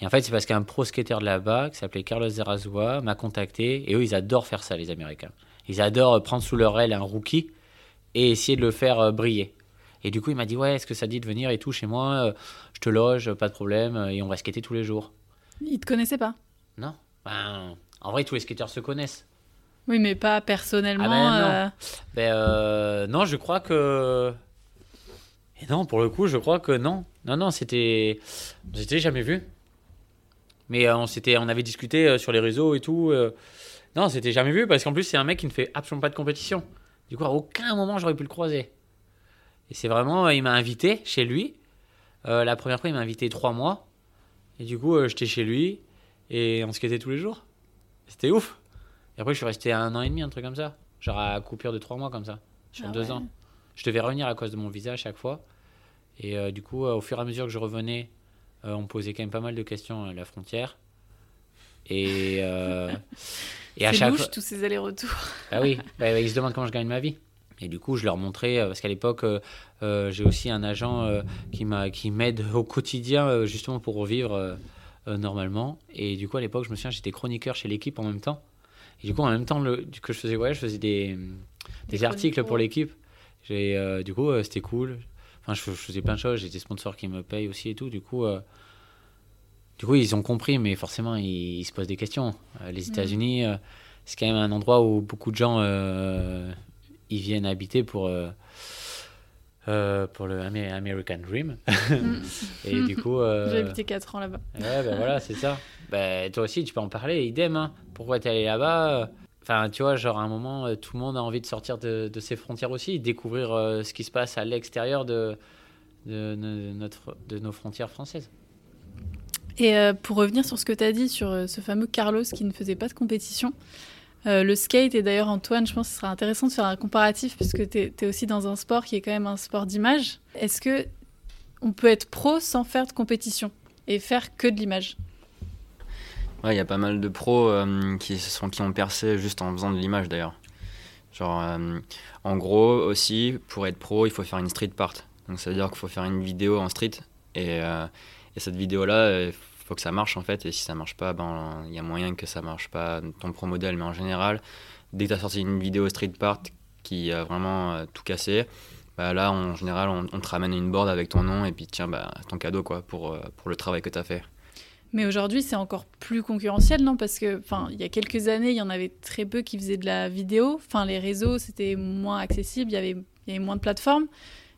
et en fait, c'est parce qu'un pro skater de là-bas, qui s'appelait Carlos Zerazua, m'a contacté. Et eux, ils adorent faire ça, les Américains. Ils adorent prendre sous leur aile un rookie et essayer de le faire euh, briller. Et du coup, il m'a dit Ouais, est-ce que ça dit de venir et tout chez moi euh, Je te loge, pas de problème, euh, et on va skater tous les jours. Ils te connaissaient pas? Non. Ben, en vrai, tous les skateurs se connaissent. Oui, mais pas personnellement. Ah ben non. euh, Ben, euh, non, je crois que. Et non, pour le coup, je crois que non. Non, non, c'était. On s'était jamais vu. Mais euh, on, s'était... on avait discuté euh, sur les réseaux et tout. euh. Non, on s'était jamais vu parce qu'en plus, c'est un mec qui ne fait absolument pas de compétition. Du coup, à aucun moment, j'aurais pu le croiser. Et c'est vraiment. Il m'a invité chez lui. Euh, la première fois, il m'a invité trois mois. Et du coup, euh, j'étais chez lui. Et on se quittait tous les jours. C'était ouf. Et après, je suis resté un an et demi, un truc comme ça. Genre à coupure de trois mois comme ça. Sur Ah deux ouais. ans. Je devais revenir à cause de mon visa à chaque fois. Et euh, du coup, au fur et à mesure que je revenais, euh, on posait quand même pas mal de questions à la frontière. Et, euh, et à chaque louche fois. tous ces allers-retours. Bah oui, bah, bah, ils se demandent comment je gagne ma vie. Et du coup, je leur montrais, euh, parce qu'à l'époque, euh, euh, j'ai aussi un agent qui m'a- qui m'aide au quotidien, justement pour euh, normalement. Et du coup, à l'époque, je me souviens, j'étais chroniqueur chez l'équipe en même temps. Et du coup, en même temps le, que je faisais voyage, je faisais des, des, Des articles pour l'équipe. J'ai, euh, du coup, euh, c'était cool. Enfin, je, je faisais plein de choses. J'ai des sponsors qui me payent aussi et tout. Du coup, euh, du coup ils ont compris, mais forcément, ils, ils se posent des questions. Euh, les États-Unis, euh, c'est quand même un endroit où beaucoup de gens ils viennent habiter pour, euh, pour le American Dream. et du coup. euh, J'ai habité 4 ans là-bas. Ouais, ben voilà, c'est ça. Ben, toi aussi, tu peux en parler, idem. Hein. Pourquoi t'es allé là-bas Enfin, tu vois, genre à un moment, euh, tout le monde a envie de sortir de, ses frontières aussi, découvrir euh, ce qui se passe à l'extérieur de, notre, de nos frontières françaises. Et euh, pour revenir sur ce que tu as dit sur ce fameux Carlos qui ne faisait pas de compétition, le skate, et d'ailleurs Antoine, je pense que ce sera intéressant de faire un comparatif puisque tu es, aussi dans un sport qui est quand même un sport d'image. Est-ce que on peut être pro sans faire de compétition et faire que de l'image? Ouais, il y a pas mal de pros euh, qui, sont, qui ont percé juste en faisant de l'image d'ailleurs. Genre, euh, en gros, aussi, pour être pro, il faut faire une street part. Donc ça veut dire qu'il faut faire une vidéo en street. Et, euh, et cette vidéo-là, il faut que ça marche en fait. Et si ça marche pas, ben il y a moyen que ça marche pas ton pro modèle. Mais en général, dès que tu as sorti une vidéo street part qui a vraiment tout cassé, bah là, en général, on, te ramène une board avec ton nom et puis tiens, bah, ton cadeau quoi, pour, pour le travail que tu as fait. Mais aujourd'hui, c'est encore plus concurrentiel, non? Parce que, enfin, il y a quelques années, il y en avait très peu qui faisaient de la vidéo. Enfin, les réseaux, c'était moins accessible, il y avait, il y avait moins de plateformes.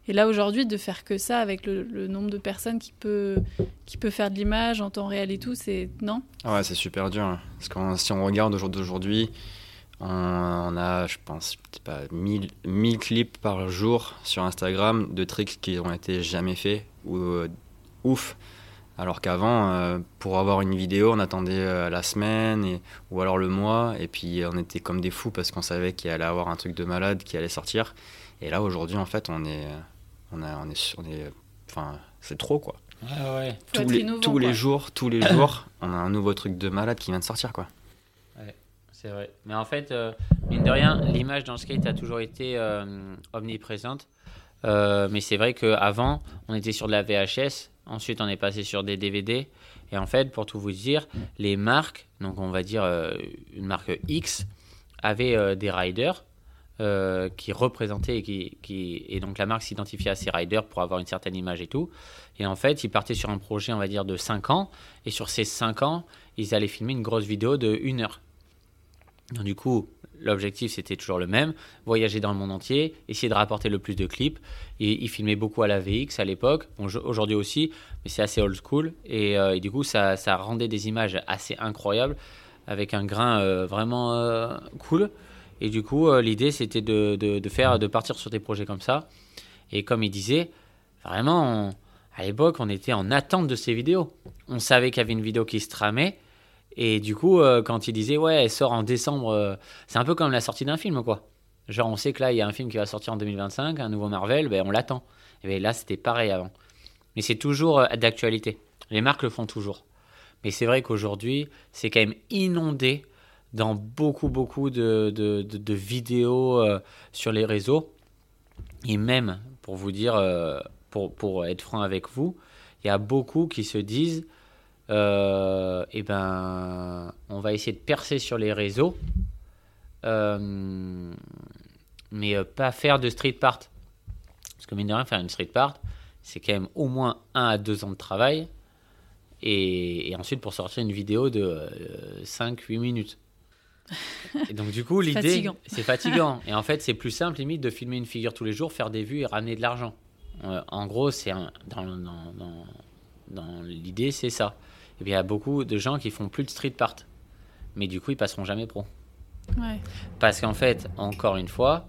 Et là, aujourd'hui, de faire que ça avec le, nombre de personnes qui peut, qui peut faire de l'image en temps réel et tout, c'est non? Ah Ouais, c'est super dur. hein. Parce que si on regarde au jour d'aujourd'hui, on, a, je pense, pas 1000, 1000 clips par jour sur Instagram de tricks qui ont été jamais faits ou euh, ouf. Alors qu'avant, euh, pour avoir une vidéo, on attendait euh, la semaine et, ou alors le mois, et puis on était comme des fous parce qu'on savait qu'il allait avoir un truc de malade qui allait sortir. Et là, aujourd'hui, en fait, on est, on a, on est, on est, enfin, c'est trop quoi. Ouais, ouais. Faut Tous être les, innovant, tous les quoi. jours, tous les jours, on a un nouveau truc de malade qui vient de sortir quoi. C'est vrai. Mais en fait, euh, mine de rien, l'image dans le skate a toujours été euh, omniprésente. Euh, mais c'est vrai qu'avant, on était sur de la VHS. Ensuite, on est passé sur des DVD. Et en fait, pour tout vous dire, les marques, donc on va dire euh, une marque X, avaient euh, des riders euh, qui représentaient et et donc la marque s'identifiait à ces riders pour avoir une certaine image et tout. Et en fait, ils partaient sur un projet, on va dire, de 5 ans. Et sur ces 5 ans, ils allaient filmer une grosse vidéo de 1 heure. Donc, du coup, l'objectif c'était toujours le même voyager dans le monde entier, essayer de rapporter le plus de clips. Et ils filmaient beaucoup à la VX à l'époque, aujourd'hui aussi, mais c'est assez old school. Et, euh, du coup, ça, rendait des images assez incroyables avec un grain euh, vraiment euh, cool. Et du coup, l'idée c'était de, faire, de partir sur des projets comme ça. Et comme il disait, vraiment, à l'époque, on était en attente de ces vidéos. On savait qu'il y avait une vidéo qui se tramait. Et du coup, euh, quand il disait, ouais, elle sort en décembre, euh, c'est un peu comme la sortie d'un film, quoi. Genre, on sait que là, il y a un film qui va sortir en 2025, un nouveau Marvel, ben, on l'attend. Et ben, là, c'était pareil avant. Mais c'est toujours euh, d'actualité. Les marques le font toujours. Mais c'est vrai qu'aujourd'hui, c'est quand même inondé dans beaucoup, beaucoup de, de- vidéos sur les réseaux. Et même, pour vous dire, pour, pour être franc avec vous, il y a beaucoup qui se disent euh, eh ben, on va essayer de percer sur les réseaux, euh, mais euh, pas faire de street part. Parce que mine de rien, faire une street part, c'est quand même au moins un à deux ans de travail. Et, et ensuite pour sortir une vidéo de 5-8 minutes. Et donc, du coup, l'idée, Fatigant. c'est fatigant. Et en fait, c'est plus simple, limite, de filmer une figure tous les jours, faire des vues et ramener de l'argent. Euh, en gros, c'est dans, dans, dans l'idée, c'est ça. Et bien, il y a beaucoup de gens qui font plus de street part. Mais du coup, ils passeront jamais pro. Ouais. Parce qu'en fait, encore une fois,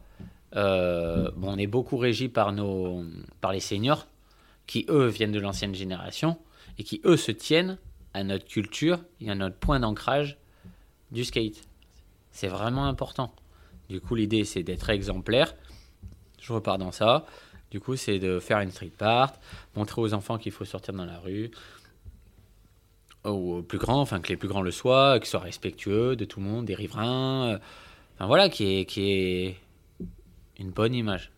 euh, bon, on est beaucoup régi par, nos, par les seniors, qui eux viennent de l'ancienne génération, et qui eux se tiennent à notre culture et à notre point d'ancrage du skate. C'est vraiment important. Du coup, l'idée, c'est d'être exemplaire. Je repars dans ça. Du coup, c'est de faire une street part, montrer aux enfants qu'il faut sortir dans la rue, aux plus grands, enfin que les plus grands le soient, qu'ils soient respectueux de tout le monde, des riverains. euh, Enfin voilà, qui est, qui est une bonne image.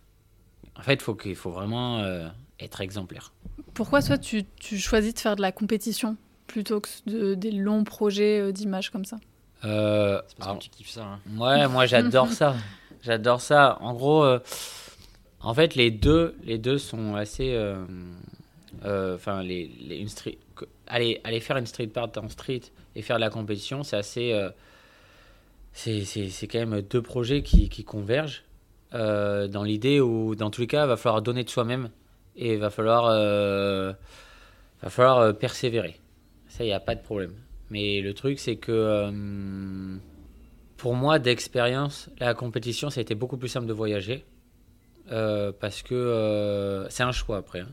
En fait, faut qu'il faut vraiment euh, être exemplaire. Pourquoi toi tu, tu choisis de faire de la compétition plutôt que de, des longs projets euh, d'images comme ça? Euh, C'est parce alors, que tu kiffes ça. hein. Ouais, moi j'adore ça. J'adore ça. En gros, euh, en fait, les deux, les deux sont assez. Euh, Enfin, aller, faire une street part en street et faire de la compétition, c'est assez. euh, c'est quand même deux projets qui, convergent euh, dans l'idée où, dans tous les cas, il va falloir donner de soi-même et il va falloir, va falloir persévérer. Ça, il n'y a pas de problème. Mais le truc, c'est que. pour moi, d'expérience, la compétition, ça a été beaucoup plus simple de voyager. parce que c'est un choix après, hein,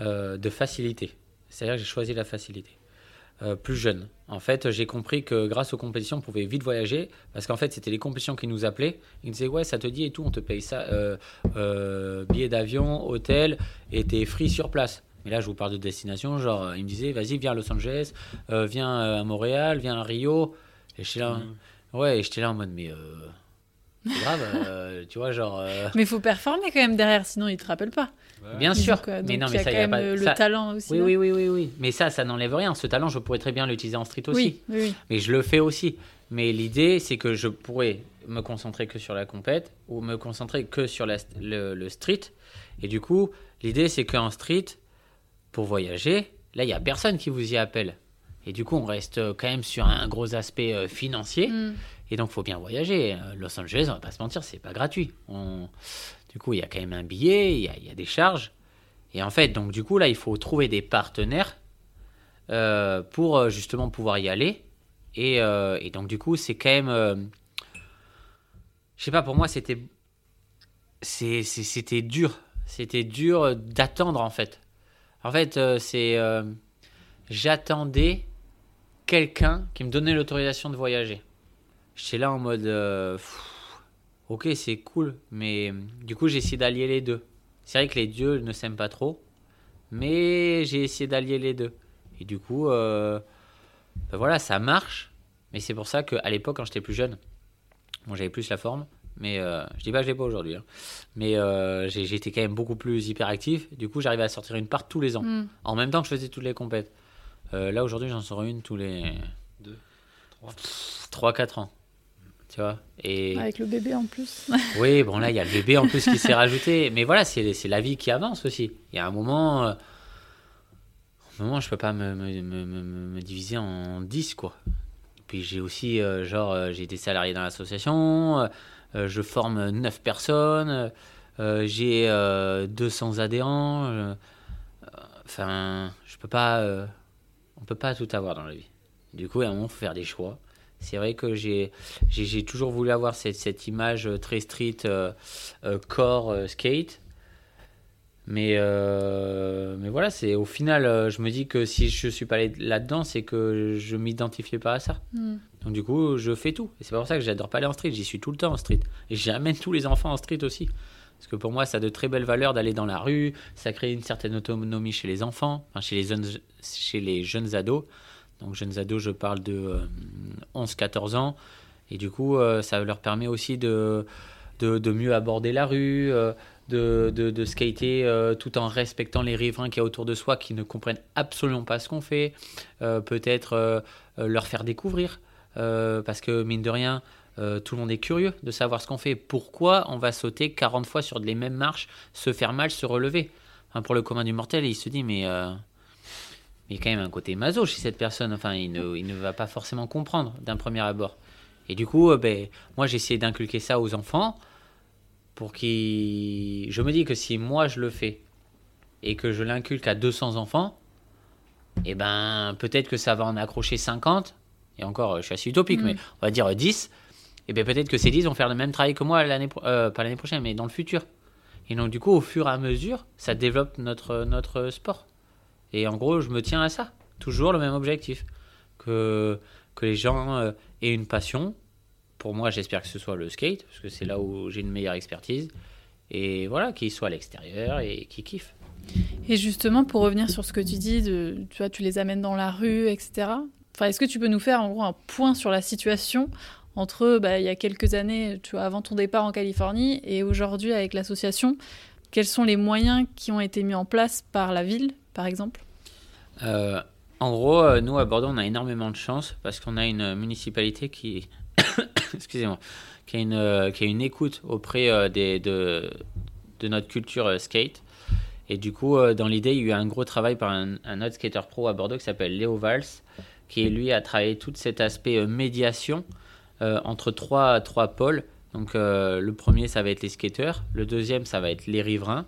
euh, de facilité. C'est-à-dire que j'ai choisi la facilité. Euh, plus jeune. En fait, j'ai compris que grâce aux compétitions, on pouvait vite voyager. Parce qu'en fait, c'était les compétitions qui nous appelaient. Ils nous disaient, ouais, ça te dit et tout, on te paye ça. Euh, euh, billets d'avion, hôtel, et t'es free sur place. Mais là, je vous parle de destination. Genre, ils me disaient, vas-y, viens à Los Angeles, viens à Montréal, viens à Rio. Et je suis là. Mhm. Ouais, j'étais là en mode, mais grave, euh, tu vois, genre. euh, Mais il faut performer quand même derrière, sinon ils te rappellent pas. Ouais. bien sûr, mais non, il y mais ça, y a même pas. le ça- talent aussi. Oui, oui, oui, oui, oui. Mais ça, ça n'enlève rien. Ce talent, je pourrais très bien l'utiliser en street aussi. oui, oui. Mais je le fais aussi. Mais l'idée, c'est que je pourrais me concentrer que sur la compète ou me concentrer que sur la- le, le street. Et du coup, l'idée, c'est qu'en street, pour voyager, là, il n'y a personne qui vous y appelle. Et du coup, on reste quand même sur un gros aspect euh, financier. Mm. Et donc, faut bien voyager. Euh, Los Angeles, on va pas se mentir, c'est pas gratuit. Du coup, il y a quand même un billet, il y a, des charges. Et en fait, donc du coup, là, il faut trouver des partenaires euh, pour euh, justement pouvoir y aller. Et, donc, du coup, c'est quand même. euh, Je sais pas, pour moi, c'était. C'était dur. C'était dur d'attendre, en fait. En fait, c'est. J'attendais quelqu'un qui me donnait l'autorisation de voyager. J'étais là en mode. euh, pff, ok, c'est cool, mais euh, du coup, j'ai essayé d'allier les deux. C'est vrai que les dieux ne s'aiment pas trop, mais j'ai essayé d'allier les deux. Et du coup, euh, ben voilà, ça marche. Mais c'est pour ça qu'à l'époque, quand j'étais plus jeune, bon, j'avais plus la forme, mais euh, je dis pas que je l'ai pas aujourd'hui. hein. Mais euh, j'étais quand même beaucoup plus hyperactif. Du coup, j'arrivais à sortir une part tous les ans, Mm. en même temps que je faisais toutes les compètes. Euh, là, aujourd'hui, j'en sors une tous les Deux, trois. 3-4 ans. Tu vois Et Avec le bébé en plus. oui, bon, là, il y a le bébé en plus qui s'est rajouté. Mais voilà, c'est la vie qui avance aussi. Il y a un moment. euh, un moment, je peux pas me, me, me, me- me diviser en 10, quoi. Puis j'ai aussi, euh, genre, euh, j'ai été salarié dans l'association, euh, je forme 9 personnes, j'ai euh, 200 adhérents. Enfin, je peux pas. on peut pas tout avoir dans la vie. Du coup, à un moment, il faut faire des choix. C'est vrai que j'ai toujours voulu avoir cette, cette image très street, euh, euh, core, euh, skate. Mais, euh, mais voilà, c'est au final, je me dis que si je suis pas allé là-dedans, c'est que je m'identifiais pas à ça. Mm. Donc du coup, je fais tout. Et c'est pour ça que j'adore pas aller en street. J'y suis tout le temps en street. Et j'amène tous les enfants en street aussi. Parce que pour moi, ça a de très belles valeurs d'aller dans la rue. Ça crée une certaine autonomie chez les enfants, enfin, chez, les jeunes, chez les jeunes ados. Donc jeunes ados, je parle de euh, 11-14 ans. Et du coup, euh, ça leur permet aussi de, de, mieux aborder la rue, euh, de, de, skater euh, tout en respectant les riverains qui y a autour de soi qui ne comprennent absolument pas ce qu'on fait. Euh, Peut-être euh, euh, leur faire découvrir. Euh, parce que mine de rien, euh, tout le monde est curieux de savoir ce qu'on fait. Pourquoi on va sauter 40 fois sur les mêmes marches, se faire mal, se relever? Pour le commun du mortel, il se dit, euh, mais il y a quand même un côté maso chez cette personne. Enfin, il ne, il ne va pas forcément comprendre d'un premier abord. Et du coup, ben, moi, j'ai essayé d'inculquer ça aux enfants pour qu'ils. Je me dis que si moi je le fais et que je l'inculque à 200 enfants, eh ben, peut-être que ça va en accrocher 50. Et encore, je suis assez utopique, Mm. mais on va dire 10. Et bien peut-être que ces 10 vont faire le même travail que moi l'année, euh, pas l'année prochaine, mais dans le futur. Et donc du coup, au fur et à mesure, ça développe notre, notre sport. Et en gros, je me tiens à ça. Toujours le même objectif. Que, que les gens euh, aient une passion. Pour moi, j'espère que ce soit le skate, parce que c'est là où j'ai une meilleure expertise. Et voilà, qu'ils soient à l'extérieur et qu'ils kiffent. Et justement, pour revenir sur ce que tu dis, tu les amènes dans la rue, etc. Enfin, est-ce que tu peux nous faire en gros un point sur la situation entre bah, il y a quelques années, avant ton départ en Californie, et aujourd'hui avec l'association Quels sont les moyens qui ont été mis en place par la ville, par exemple? Euh, en gros, euh, nous à Bordeaux, on a énormément de chance parce qu'on a une municipalité qui, excusez-moi, qui a une, euh, qui a une écoute auprès des, de, de notre culture skate. Et du coup, dans l'idée, il y a eu un gros travail par un, autre skater pro à Bordeaux qui s'appelle Léo Valls, qui lui a travaillé tout cet aspect médiation entre trois, trois pôles. Donc euh, le premier, ça va être les skateurs, le deuxième, ça va être les riverains,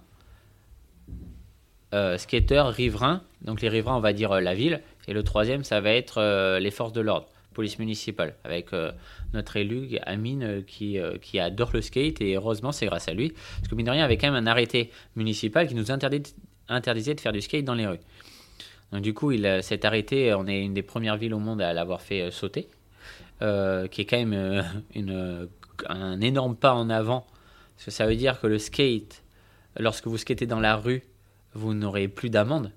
euh, skateurs, riverains, donc les riverains, on va dire euh, la ville, et le troisième, ça va être les forces de l'ordre, police municipale, avec notre élu Amine qui, qui adore le skate, et heureusement, c'est grâce à lui, parce que mine de rien, il y avait quand même un arrêté municipal qui nous interdit, interdisait de faire du skate dans les rues. Donc du coup, il, arrêté, on est une des premières villes au monde à l'avoir fait sauter, qui est quand même une, un énorme pas en avant, parce que ça veut dire que le skate, lorsque vous skatez dans la rue, vous n'aurez plus d'amende.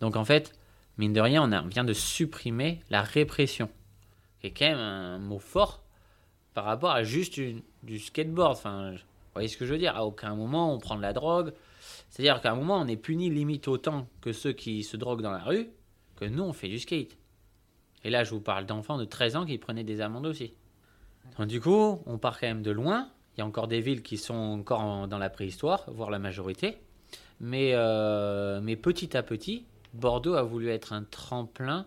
Donc en fait, mine de rien, on, vient de supprimer la répression, qui est quand même un mot fort par rapport à juste du skateboard. Vous voyez ce que je veux dire? À aucun moment on prend de la drogue. C'est-à-dire qu'à un moment, on est puni limite autant que ceux qui se droguent dans la rue, que nous, on fait du skate. Et là, je vous parle d'enfants de 13 ans qui prenaient des amendes aussi. Du coup, on part quand même de loin. Il y a encore des villes qui sont encore en- dans la préhistoire, voire la majorité. Mais, euh, mais petit à petit, Bordeaux a voulu être un tremplin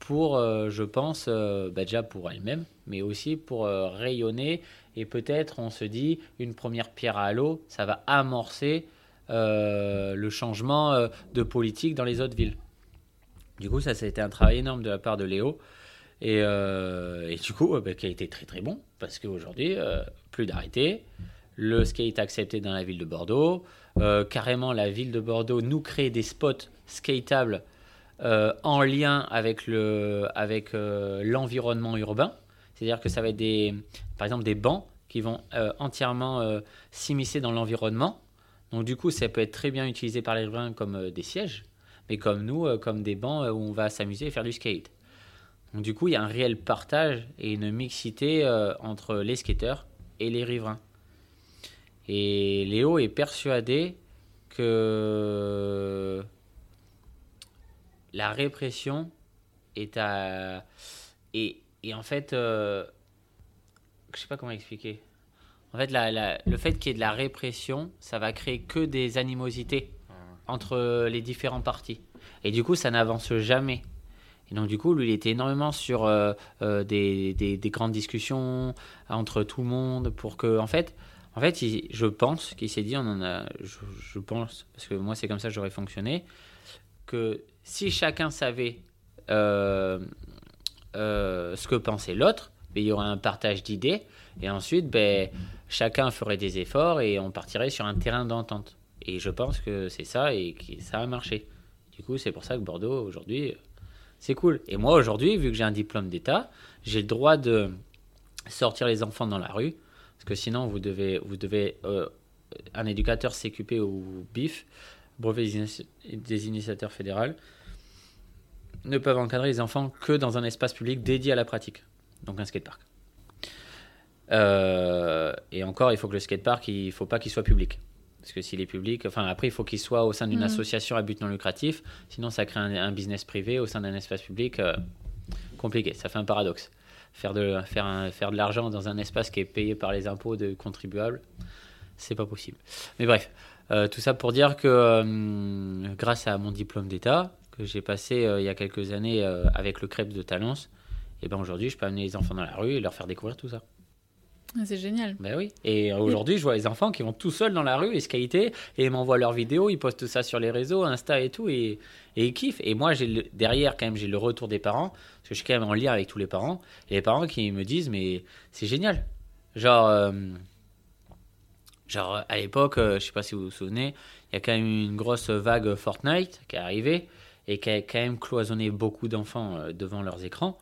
pour, euh, je pense, euh, bah déjà pour elle-même, mais aussi pour rayonner. Et peut-être, on se dit, une première pierre à l'eau, ça va amorcer le changement de politique dans les autres villes. Du coup, ça, ça a été un travail énorme de la part de Léo. Et, euh, et du coup, euh, bah, qui a été très très bon, parce qu'aujourd'hui, euh, plus d'arrêtés. Le skate accepté dans la ville de Bordeaux. Carrément, la ville de Bordeaux nous crée des spots skateables en lien avec le avec l'environnement urbain. C'est-à-dire que ça va être des, par exemple des bancs qui vont entièrement euh, s'immiscer dans l'environnement. Donc du coup, ça peut être très bien utilisé par les riverains comme des sièges, mais comme nous, comme des bancs où on va s'amuser et faire du skate. Donc du coup, il y a un réel partage et une mixité euh, entre les skateurs et les riverains. Et Léo est persuadé que la répression est à... Et, et en fait, euh, je sais pas comment expliquer. En fait, la- la- le fait qu'il y ait de la répression, ça va créer que des animosités entre les différents partis. Et du coup, ça n'avance jamais. Et donc, du coup, lui, il était énormément sur euh, euh, des, des- des grandes discussions entre tout le monde pour que, en fait, en fait, je pense qu'il s'est dit, on en a, je, pense, parce que moi, c'est comme ça que j'aurais fonctionné, que si chacun savait euh, ce que pensait l'autre, ben, il y aurait un partage d'idées, et ensuite, ben, chacun ferait des efforts et on partirait sur un terrain d'entente. Et je pense que c'est ça et que ça a marché. Du coup, c'est pour ça que Bordeaux, aujourd'hui, c'est cool. Et moi, aujourd'hui, vu que j'ai un diplôme d'État, j'ai le droit de sortir les enfants dans la rue, parce que sinon, vous devez, vous devez euh, un éducateur CQP ou BIF, brevet des initiateurs fédéral, ne peuvent encadrer les enfants que dans un espace public dédié à la pratique, donc un skatepark. Euh, et encore, il faut que le skatepark, il faut pas qu'il soit public. Parce que s'il est public, enfin après, il faut qu'il soit au sein d'une Mhm. association à but non lucratif. Sinon, ça crée un, un business privé au sein d'un espace public euh, compliqué. Ça fait un paradoxe. Faire de, faire, un- faire de l'argent dans un espace qui est payé par les impôts de contribuables, c'est pas possible. Mais bref, euh, tout ça pour dire que euh, grâce à mon diplôme d'État, que j'ai passé il y a quelques années avec le CREP de Talence, Et ben aujourd'hui, je peux amener les enfants dans la rue et leur faire découvrir tout ça. Ah, C'est génial. Ben oui. Et aujourd'hui, je vois les enfants qui vont tout seuls dans la rue et skater et ils m'envoient leurs vidéos, ils postent ça sur les réseaux, Insta et tout et, et ils kiffent. Et moi, derrière quand même, j'ai le retour des parents parce que je suis quand même en lien avec tous les parents et les parents qui me disent mais c'est génial. Genre, euh, genre à l'époque, euh, je sais pas si vous vous souvenez, il y a quand même une grosse vague Fortnite qui est arrivée et qui a quand même cloisonné beaucoup d'enfants euh, devant leurs écrans.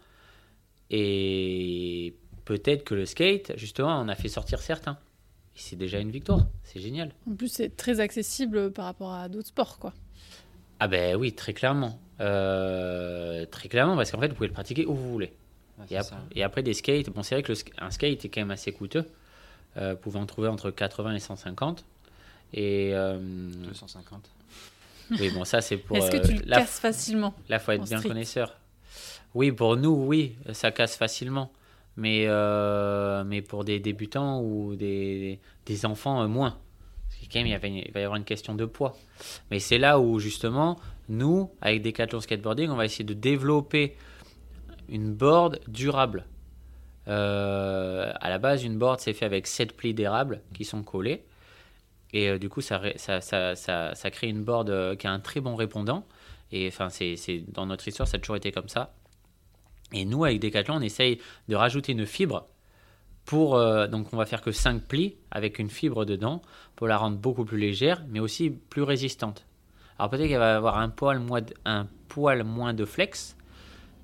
Et peut-être que le skate, justement, on a fait sortir certains. Et c'est déjà une victoire. C'est génial. En plus, c'est très accessible par rapport à d'autres sports, quoi. Ah ben oui, très clairement. Euh, très clairement, parce qu'en fait, vous pouvez le pratiquer où vous voulez. Et, après, des skates, bon, c'est vrai que le sk- un skate est quand même assez coûteux. Euh, vous pouvez en trouver entre 80 et 150. Et euh, 250. oui, bon, ça c'est pour. Est-ce que euh, tu le là, casses facilement Là, faut être en bien street? connaisseur. Oui, pour nous, oui, ça casse facilement. Mais, euh, mais pour des débutants ou des, des enfants, euh, moins. Parce que quand même, il, va y avoir une question de poids. Mais c'est là où, justement, nous, avec Decathlon Skateboarding, on va essayer de développer une board durable. Euh, à la base, une board, c'est fait avec 7 plis d'érable qui sont collés. Et euh, du coup, ça, ça, ça, ça, crée une board qui a un très bon répondant. Et enfin, c'est- dans notre histoire, ça a toujours été comme ça. Et nous, avec Decathlon, on essaye de rajouter une fibre pour. euh, donc, on va faire que 5 plis avec une fibre dedans pour la rendre beaucoup plus légère, mais aussi plus résistante. Alors, peut-être qu'elle va avoir un poil, moins de, un poil moins de flex,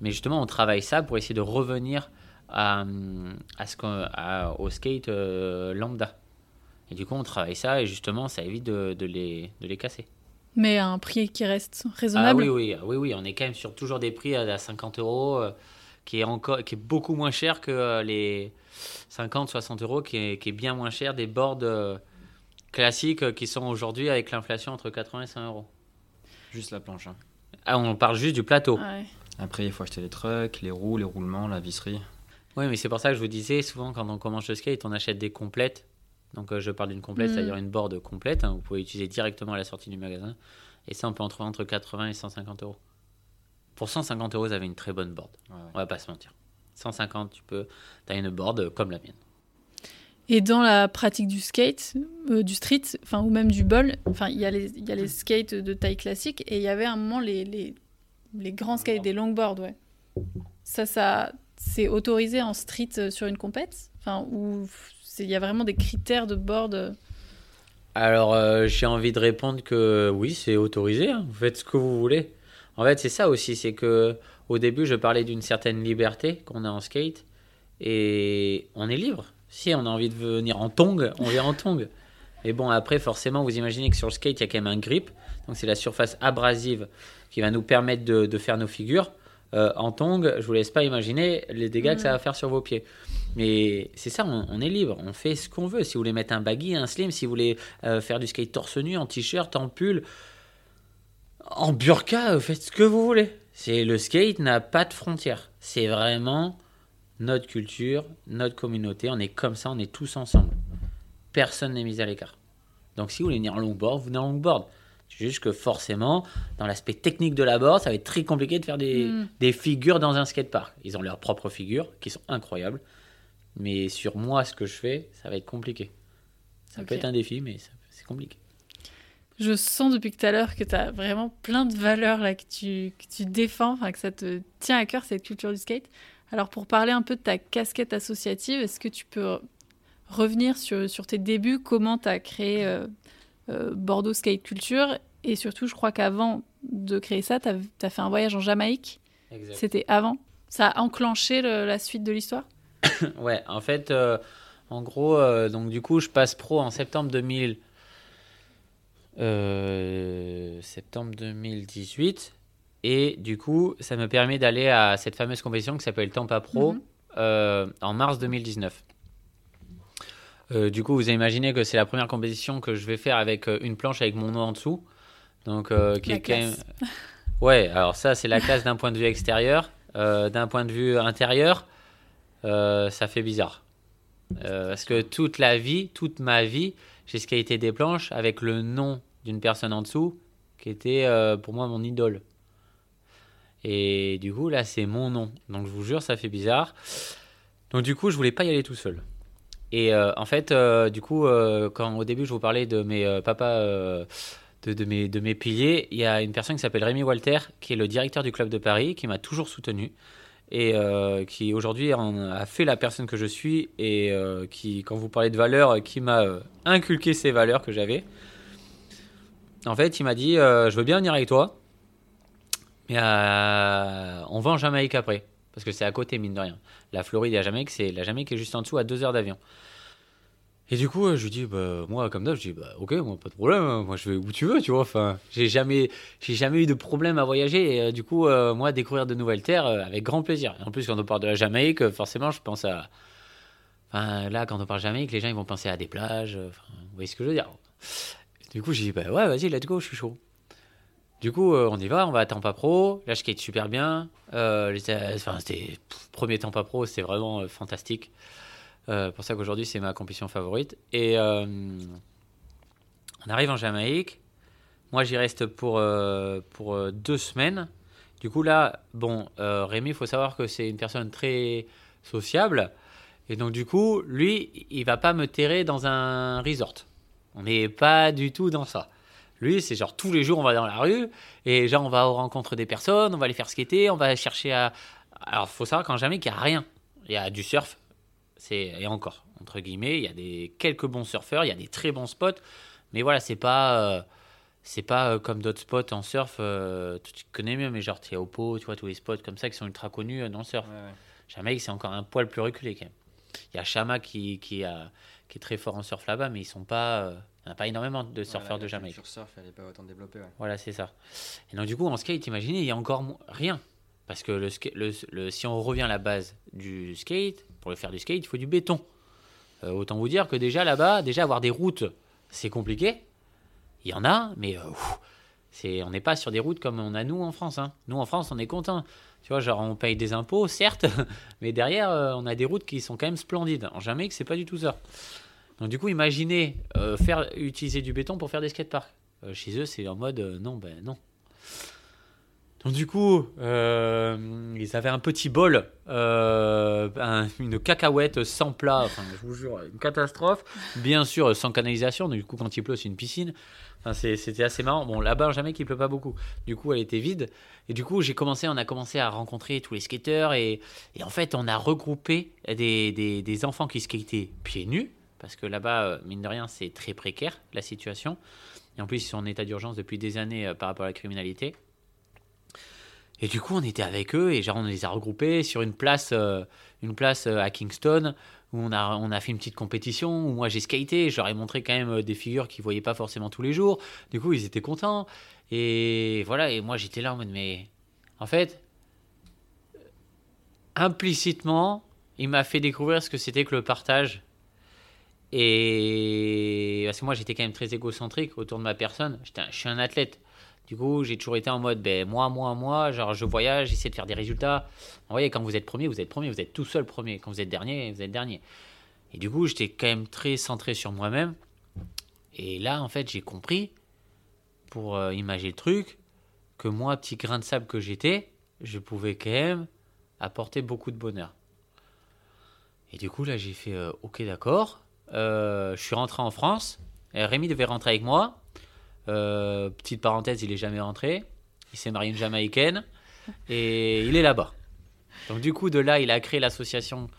mais justement, on travaille ça pour essayer de revenir à, à ce à- au skate euh, lambda. Et du coup, on travaille ça et justement, ça évite de, de les, de les casser. Mais à un prix qui reste Ah raisonnable. oui, oui, ah oui, oui, on est quand même sur toujours des prix à à 50 euros, euh, qui est encore, qui est beaucoup moins cher que euh, les 50, 60 euros, qui est, qui est bien moins cher des boards euh, classiques euh, qui sont aujourd'hui avec l'inflation entre 80 et 100 euros. Juste la planche. hein. Ah, on parle juste du plateau. Ouais. Après, il faut acheter les trucks, les roues, les roulements, la visserie. Oui, mais c'est pour ça que je vous disais, souvent quand on commence le skate, on achète des complètes. Donc euh, je parle d'une complète, Mm. c'est-à-dire une board complète. hein, vous pouvez utiliser directement à la sortie du magasin. Et ça, on peut en trouver entre 80 et 150 euros. Pour 150 euros, vous avez une très bonne board. Ouais, ouais. On va pas se mentir. 150, tu peux. T'as une board comme la mienne. Et dans la pratique du skate, euh, du street, enfin ou même du bol, enfin il y a les il y a les skates de taille classique et il y avait un moment les les, les grands skates des longboards, ouais. Ça ça c'est autorisé en street euh, sur une compète, enfin ou il y a vraiment des critères de board. euh, Alors, euh, j'ai envie de répondre que oui, c'est autorisé. hein, Vous faites ce que vous voulez. En fait, c'est ça aussi. C'est que au début, je parlais d'une certaine liberté qu'on a en skate. Et on est libre. Si on a envie de venir en tong, on vient en tong. Mais bon, après, forcément, vous imaginez que sur le skate, il y a quand même un grip. Donc, c'est la surface abrasive qui va nous permettre de, de faire nos figures. Euh, en tong, je vous laisse pas imaginer les dégâts que ça va faire sur vos pieds. Mais c'est ça, on, on est libre, on fait ce qu'on veut. Si vous voulez mettre un baggy, un slim, si vous voulez euh, faire du skate torse nu, en t-shirt, en pull, en burqa, faites ce que vous voulez. C'est le skate n'a pas de frontières. C'est vraiment notre culture, notre communauté. On est comme ça, on est tous ensemble. Personne n'est mis à l'écart. Donc si vous voulez venir en longboard, vous venez en longboard. C'est juste que forcément, dans l'aspect technique de la board, ça va être très compliqué de faire des, Mm. des figures dans un skatepark. Ils ont leurs propres figures qui sont incroyables. Mais sur moi, ce que je fais, ça va être compliqué. Ça peut être un défi, mais c'est compliqué. Je sens depuis tout à l'heure que tu as vraiment plein de valeurs là que tu, que tu défends, que ça te tient à cœur cette culture du skate. Alors pour parler un peu de ta casquette associative, est-ce que tu peux revenir sur, sur tes débuts, comment tu as créé euh, euh, Bordeaux Skate Culture? Et surtout je crois qu'avant de créer ça, tu as, fait un voyage en Jamaïque, c'était avant. Ça a enclenché le- la suite de l'histoire? Ouais, en fait, euh, en gros, donc du coup, je passe pro en septembre 2000, euh, septembre 2018, et du coup, ça me permet d'aller à cette fameuse compétition qui s'appelle Tampa Pro Mhm. euh, en mars 2019. Euh, du coup, vous imaginez que c'est la première compétition que je vais faire avec une planche avec mon nom en dessous, donc qui La est quand même. Ouais, alors ça, c'est la classe d'un point de vue extérieur. D'un point de vue intérieur, ça fait bizarre. Parce que toute la vie, toute ma vie, j'ai skaté des planches avec le nom d'une personne en dessous qui était euh, pour moi mon idole. Et du coup, là, c'est mon nom. Donc, je vous jure, ça fait bizarre. Donc, du coup, je voulais pas y aller tout seul. Et euh, en fait, euh, du coup, quand au début, je vous parlais de mes papas, de, de, mes, de mes piliers, il y a une personne qui s'appelle Rémi Walter, qui est le directeur du club de Paris, qui m'a toujours soutenu et qui aujourd'hui a fait la personne que je suis et qui, quand vous parlez de valeurs, qui m'a inculqué ces valeurs que j'avais. En fait, il m'a dit, je veux bien venir avec toi, mais on va en Jamaïque après parce que c'est à côté, mine de rien. La Floride et la Jamaïque, c'est la Jamaïque est juste en dessous à deux heures d'avion. Et du coup, je lui dis, bah, moi, comme d'hab, je dis, bah, ok, moi, pas de problème, hein. moi, je vais où tu veux, tu vois. Enfin, j'ai jamais, jamais eu de problème à voyager. Et euh, du coup, euh, moi, découvrir de nouvelles terres, euh, avec grand plaisir. En plus, quand on parle de la Jamaïque, forcément, je pense à. Enfin, là, quand on parle Jamaïque, les gens, ils vont penser à des plages. Vous voyez ce que je veux dire. Du coup, j'ai dit, bah, ouais, vas-y, let's go, je suis chaud. Du coup, euh, on y va, on va à Tampa Pro. Là, je skate super bien. Euh, enfin, c'était premier Tampa Pro, c'était vraiment euh, pour ça qu'aujourd'hui, c'est ma compétition favorite. Et on arrive en Jamaïque. Moi, j'y reste pour, pour deux semaines. Du coup, là, bon, Rémi, il faut savoir que c'est une personne très sociable. Et donc, du coup, lui, il va pas me terrer dans un resort. On n'est pas du tout dans ça. Lui, c'est genre tous les jours, on va dans la rue et genre on va rencontrer des personnes, on va les faire skater, on va chercher à. Alors, faut savoir qu'en Jamaïque, il n'y a rien. Il y a du surf, c'est et encore entre guillemets, il y a des quelques bons surfeurs, il y a des très bons spots, mais voilà, c'est pas euh, c'est pas euh, comme d'autres spots en surf. Euh, tu connais mieux, mais genre Tiaopo, tu vois tous les spots comme ça qui sont ultra connus dans le surf. Jamaïque, c'est encore un poil plus reculé quand même. Il y a Chama qui qui, a, qui est très fort en surf là-bas, mais ils sont pas il n'y a pas énormément de surfeurs de Jamaïque. Sur surf, elle n'est pas autant développée. Voilà, c'est ça. Et donc, du coup, en skate, imaginez, il y a encore rien. Parce que le, le, si on revient à la base du skate, pour le faire du skate, il faut du béton. Euh, autant vous dire que déjà là-bas, déjà avoir des routes, c'est compliqué. Il y en a, mais euh, on n'est pas sur des routes comme on a nous en France. Hein. Nous en France, on est content. Tu vois, genre on paye des impôts, certes, mais derrière, euh, on a des routes qui sont quand même splendides. En Jamaïque, c'est pas du tout ça. Donc du coup, imaginez euh, faire utiliser du béton pour faire des skateparks. Chez eux, c'est en mode non, ben non. Du coup, ils avaient un petit bol, une cacahuète sans plat, enfin je vous jure, une catastrophe. Bien sûr, sans canalisation, du coup quand il pleut, c'est une piscine. C'était assez marrant. Bon, là-bas, jamais qu'il pleut pas beaucoup. Du coup, elle était vide. Et du coup, j'ai commencé, on a commencé à rencontrer tous les skateurs. Et, en fait, on a regroupé des, des, enfants qui skataient pieds nus parce que là-bas, euh, mine de rien, c'est très précaire la situation. Et en plus, ils sont en état d'urgence depuis des années euh, par rapport à la criminalité. Et du coup, on était avec eux et genre on les a regroupés sur une place, euh, une place à Kingston où on a, on a fait une petite compétition où moi j'ai skaté. Je leur ai montré quand même des figures qu'ils voyaient pas forcément tous les jours. Du coup, ils étaient contents. Et voilà. Et moi, j'étais là en mode mais en fait, implicitement, il m'a fait découvrir ce que c'était que le partage et parce que moi, j'étais quand même très égocentrique autour de ma personne. je suis un athlète. Du coup, j'ai toujours été en mode, ben, moi, moi, moi, genre, je voyage, j'essaie de faire des résultats. Vous voyez, quand vous êtes premier, vous êtes premier, vous êtes tout seul premier. Quand vous êtes dernier, vous êtes dernier. Et du coup, j'étais quand même très centré sur moi-même. Et là, en fait, j'ai compris, pour euh, imaginer le truc, que moi, petit grain de sable que j'étais, je pouvais quand même apporter beaucoup de bonheur. Et du coup, là, j'ai fait, euh, ok, d'accord. Euh, je suis rentré en France. Rémi devait rentrer avec moi. Euh, petite parenthèse, il est jamais rentré. Il s'est marié une Jamaïcaine et il est là-bas. Donc du coup, de là, il a créé l'association,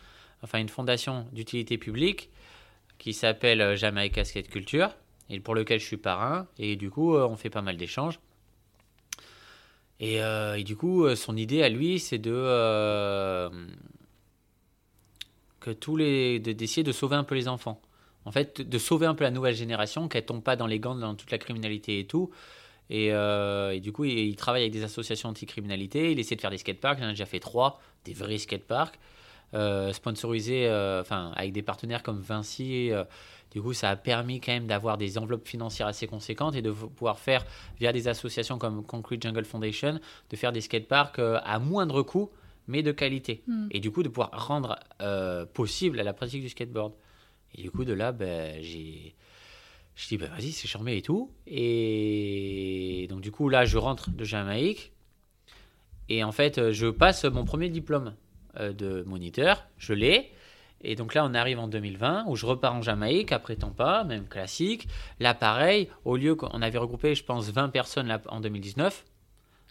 enfin une fondation d'utilité publique qui s'appelle Jamaïca Skate Culture et pour lequel je suis parrain. Et du coup, euh, on fait pas mal d'échanges. Et, du coup, son idée à lui, c'est de tous les d'essayer de sauver un peu les enfants. En fait, de sauver un peu la nouvelle génération, qu'elle tombe pas dans les gants dans toute la criminalité et tout. Et, euh, du coup, il, travaille avec des associations anti-criminalité. Il essaie de faire des skateparks. Il en a déjà fait trois, des vrais skateparks, euh, sponsorisés, euh, enfin, avec des partenaires comme Vinci. du coup, ça a permis quand même d'avoir des enveloppes financières assez conséquentes et de pouvoir faire, via des associations comme Concrete Jungle Foundation, de faire des skateparks à moindre coût mais de qualité. Hmm. Et du coup, de pouvoir rendre possible la pratique du skateboard. Et du coup, de là, ben, j'ai. Je dis, ben, vas-y, c'est charmé et tout. Et donc, du coup, là, je rentre de Jamaïque. Et en fait, je passe mon premier diplôme de moniteur, je l'ai. Et donc là, on arrive en 2020 où je repars en Jamaïque, après pas, même classique. Là, pareil, au lieu qu'on avait regroupé, je pense, 20 personnes là, en 2019,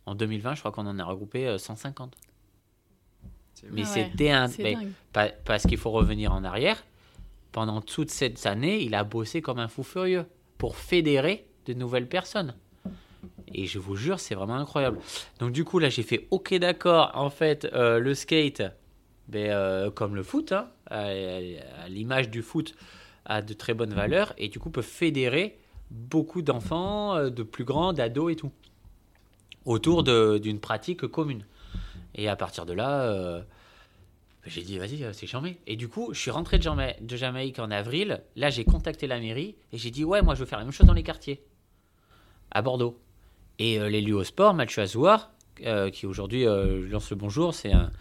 en 2020, je crois qu'on en a regroupé 150. Mais ah c'était un. parce qu'il faut revenir en arrière. Pendant toutes ces années, il a bossé comme un fou furieux pour fédérer de nouvelles personnes. Et je vous jure, c'est vraiment incroyable. Donc du coup, là, j'ai fait OK, d'accord. En fait, euh, le skate, ben, euh, comme le foot, hein, l'image du foot, a de très bonnes valeurs et du coup peut fédérer beaucoup d'enfants, euh, de plus grands, d'ados et tout, autour d'une pratique commune. Et à partir de là, j'ai dit, vas-y, c'est charmé. Et du coup, je suis rentré de, de Jamaïque en avril. Là, j'ai contacté la mairie et j'ai dit, ouais, moi, je veux faire la même chose dans les quartiers, à Bordeaux. Et euh, l'élu au sport, Mathieu Azouar, euh, qui aujourd'hui euh, lance le bonjour, c'est un,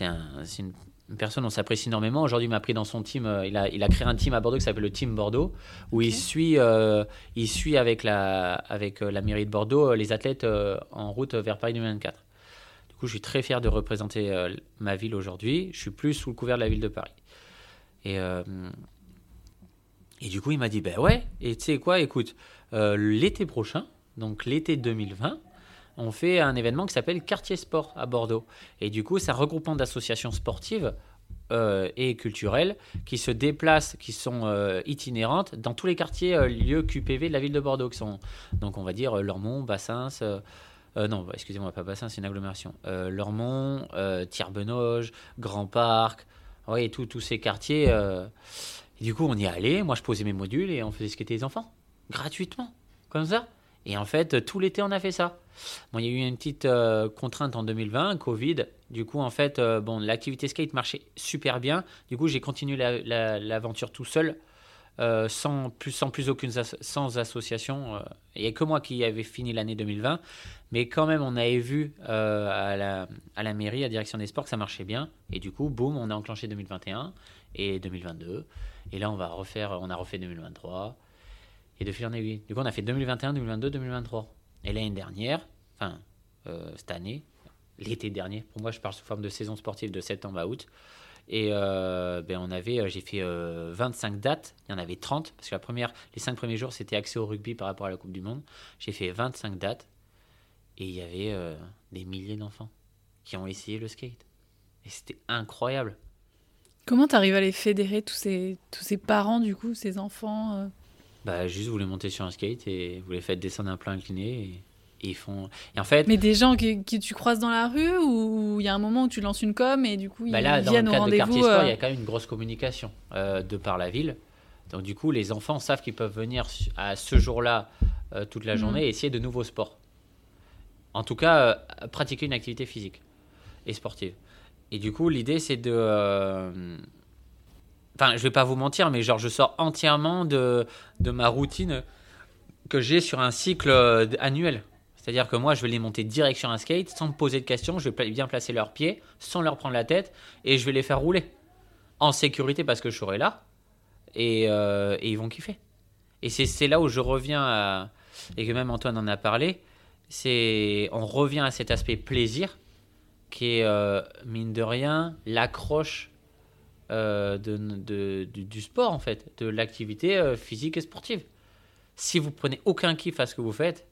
un, une, personne on s'apprécie énormément. Aujourd'hui, il m'a pris dans son team. il, a, il a créé un team à Bordeaux qui s'appelle le Team Bordeaux, où il suit, il suit avec la, avec la mairie de Bordeaux les athlètes en route vers Paris 2024. Du coup, je suis très fier de représenter ma ville aujourd'hui. Je suis plus sous le couvert de la ville de Paris. Et, et du coup, il m'a dit, ben ouais, et tu sais quoi, écoute, l'été prochain, donc l'été 2020, on fait un événement qui s'appelle Quartier Sport à Bordeaux. Et du coup, c'est un regroupement d'associations sportives euh, et culturelles qui se déplacent, qui sont euh, itinérantes dans tous les quartiers euh, lieux QPV de la ville de Bordeaux, qui sont, donc on va dire, Lormont, Bassins. Non, excusez-moi, pas Bassins, c'est une agglomération. Lormont, Tierbenoge, Grand Parc, tous ces quartiers. Et du coup, on y allé. Moi, je posais mes modules et on faisait skater les enfants gratuitement, comme ça. Et en fait, tout l'été, on a fait ça. Bon, il y a eu une petite euh, contrainte en 2020, Covid. Du coup, en fait, euh, bon, l'activité skate marchait super bien. Du coup, j'ai continué l'aventure tout seul, euh, sans, plus, sans plus aucune sans association. Il n'y a que moi qui avais fini l'année 2020. Mais quand même, on avait vu à, la, à la mairie, à la direction des sports, que ça marchait bien. Et du coup, boum, on a enclenché 2021 et 2022. Et là, on va refaire, on a refait 2023. Et de fil en aiguille. Du coup, on a fait 2021, 2022, 2023. Et l'année dernière, enfin, euh, cette année, l'été dernier, pour moi, je parle sous forme de saison sportive de septembre à août. Et euh, ben on avait, euh, j'ai fait 25 dates, il y en avait 30, parce que la première, les 5 premiers jours, c'était accès au rugby par rapport à la Coupe du Monde. J'ai fait 25 dates, et il y avait des milliers d'enfants qui ont essayé le skate. Et c'était incroyable. Comment tu arrives à les fédérer, tous ces, tous ces parents, du coup, ces enfants bah, juste, vous les montez sur un skate et vous les faites descendre un plein incliné. Et, ils font. Et en fait. Mais des gens que, tu croises dans la rue ou il y a un moment où tu lances une com et du coup bah ils là, viennent au rendez-vous. De quartier sport, il y a euh, quand même une grosse communication euh, de par la ville. Donc du coup, les enfants savent qu'ils peuvent venir à ce jour-là euh, toute la mm. journée et essayer de nouveaux sports. En tout cas, pratiquer une activité physique et sportive. Et du coup, l'idée, c'est de Enfin, je vais pas vous mentir, mais genre, je sors entièrement de, de ma routine que j'ai sur un cycle euh, annuel. C'est-à-dire que moi, je vais les monter direct sur un skate sans me poser de questions. Je vais bien placer leurs pieds sans leur prendre la tête et je vais les faire rouler en sécurité parce que je serai là et, euh, ils vont kiffer. Et c'est là où je reviens à, et que même Antoine en a parlé. C'est on revient à cet aspect plaisir qui est euh, mine de rien l'accroche euh, de, du, sport, en fait, de l'activité physique et sportive. Si vous prenez aucun kiff à ce que vous faites,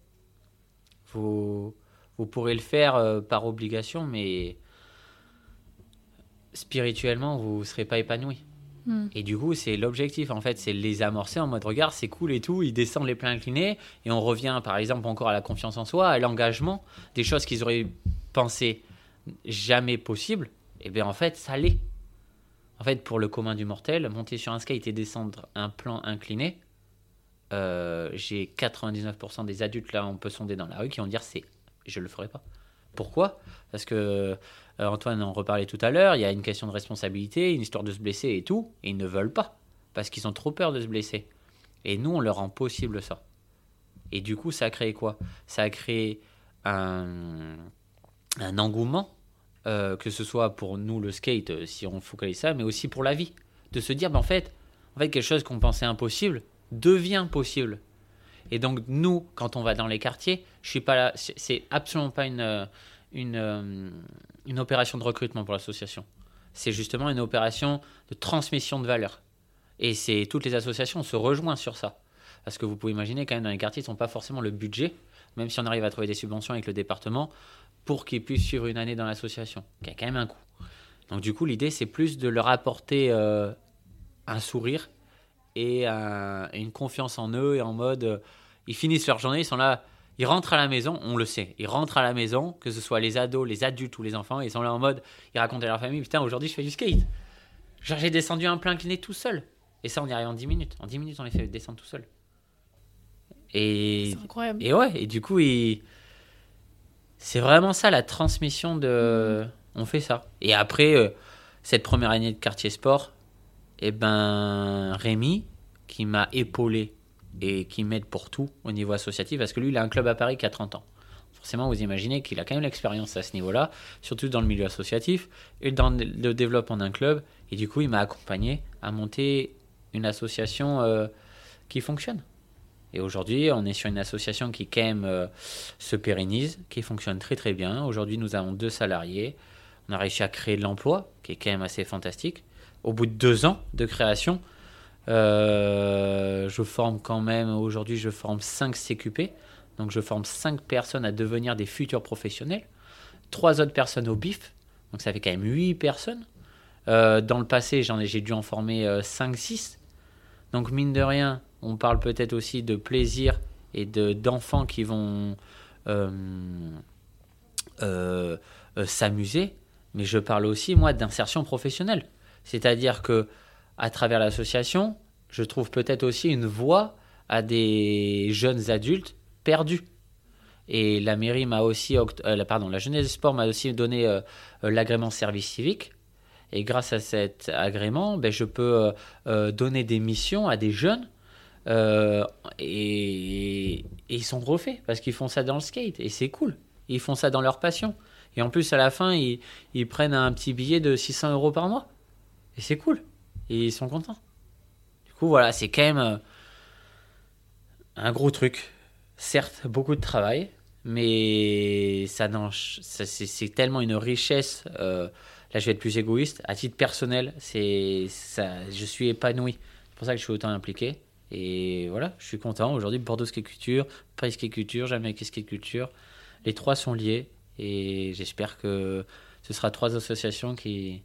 vous, vous pourrez le faire euh, par obligation, mais spirituellement, vous ne serez pas épanoui. Hmm. Et du coup, c'est l'objectif, en fait, c'est les amorcer en mode regard, c'est cool et tout, ils descendent les pleins inclinés, et on revient, par exemple, encore à la confiance en soi, à l'engagement, des choses qu'ils auraient pensé jamais possible, et bien en fait, ça l'est. En fait, pour le commun du mortel, monter sur un skate et descendre un plan incliné, euh, j'ai 99% des adultes là, on peut sonder dans la rue qui vont dire c'est, je le ferai pas. Pourquoi? Parce que euh, Antoine en reparlait tout à l'heure, il y a une question de responsabilité, une histoire de se blesser et tout, et ils ne veulent pas parce qu'ils ont trop peur de se blesser. Et nous, on leur rend possible ça. Et du coup, ça a créé quoi? Ça a créé un, engouement euh, que ce soit pour nous le skate, si on focalise ça, mais aussi pour la vie. De se dire, ben, en, fait, en fait, quelque chose qu'on pensait impossible devient possible. Et donc, nous, quand on va dans les quartiers, je suis pas c'est absolument pas une, une, euh, une opération de recrutement pour l'association. C'est justement une opération de transmission de valeur. Et c'est toutes les associations se rejoignent sur ça. Parce que vous pouvez imaginer quand même dans les quartiers, ils n'ont pas forcément le budget, même si on arrive à trouver des subventions avec le département, pour qu'ils puissent suivre une année dans l'association, qui a quand même un coût. Donc du coup, l'idée, c'est plus de leur apporter euh, un sourire et, un- et une confiance en eux et en mode, euh, ils finissent leur journée, ils sont là, ils rentrent à la maison, on le sait, ils rentrent à la maison, que ce soit les ados, les adultes ou les enfants, ils sont là en mode, ils racontent à leur famille, putain, aujourd'hui je fais du skate. Genre j'ai descendu un plein incliné tout seul. Et ça, on y arrive en 10 minutes. En 10 minutes, on les fait descendre tout seul. Et, C'est incroyable. et ouais, et du coup, c'est vraiment ça la transmission de. On fait ça. Et après, euh, cette première année de quartier sport, et ben Rémi, qui m'a épaulé et qui m'aide pour tout au niveau associatif, parce que lui, il a un club à Paris qui a 30 ans. Forcément, vous imaginez qu'il a quand même l'expérience à ce niveau-là, surtout dans le milieu associatif et dans le développement d'un club. Et du coup, il m'a accompagné à monter une association euh, qui fonctionne. Et aujourd'hui, on est sur une association qui quand même euh, se pérennise, qui fonctionne très très bien. Aujourd'hui, nous avons deux salariés. On a réussi à créer de l'emploi, qui est quand même assez fantastique. Au bout de deux ans de création, euh, je forme quand même, aujourd'hui, je forme 5 CQP. Donc, je forme 5 personnes à devenir des futurs professionnels. Trois autres personnes au BIF. Donc, ça fait quand même 8 personnes. Euh, dans le passé, j'en ai, j'ai dû en former 5-6. Donc, mine de rien, on parle peut-être aussi de plaisir et de, d'enfants qui vont euh, euh, euh, s'amuser. Mais je parle aussi, moi, d'insertion professionnelle. C'est-à-dire que à travers l'association, je trouve peut-être aussi une voie à des jeunes adultes perdus. Et la mairie m'a aussi, euh, pardon, la jeunesse sport m'a aussi donné euh, euh, l'agrément service civique. Et grâce à cet agrément, ben, je peux euh, donner des missions à des jeunes et, ils sont refaits parce qu'ils font ça dans le skate et c'est cool. Ils font ça dans leur passion. Et en plus, à la fin, ils prennent un petit billet de 600 euros par mois. Et c'est cool. Ils sont contents. Du coup, voilà, c'est quand même euh, un gros truc. Certes, beaucoup de travail, mais ça, c'est tellement une richesse. euh, là, je vais être plus égoïste. À titre personnel, c'est je suis épanoui. C'est pour ça que je suis autant impliqué. Et voilà, je suis content. Aujourd'hui, Bordeaux Skate Culture, Paris Skate Culture, Jamaïque Skate Culture. Les trois sont liés. Et j'espère que ce sera trois associations qui,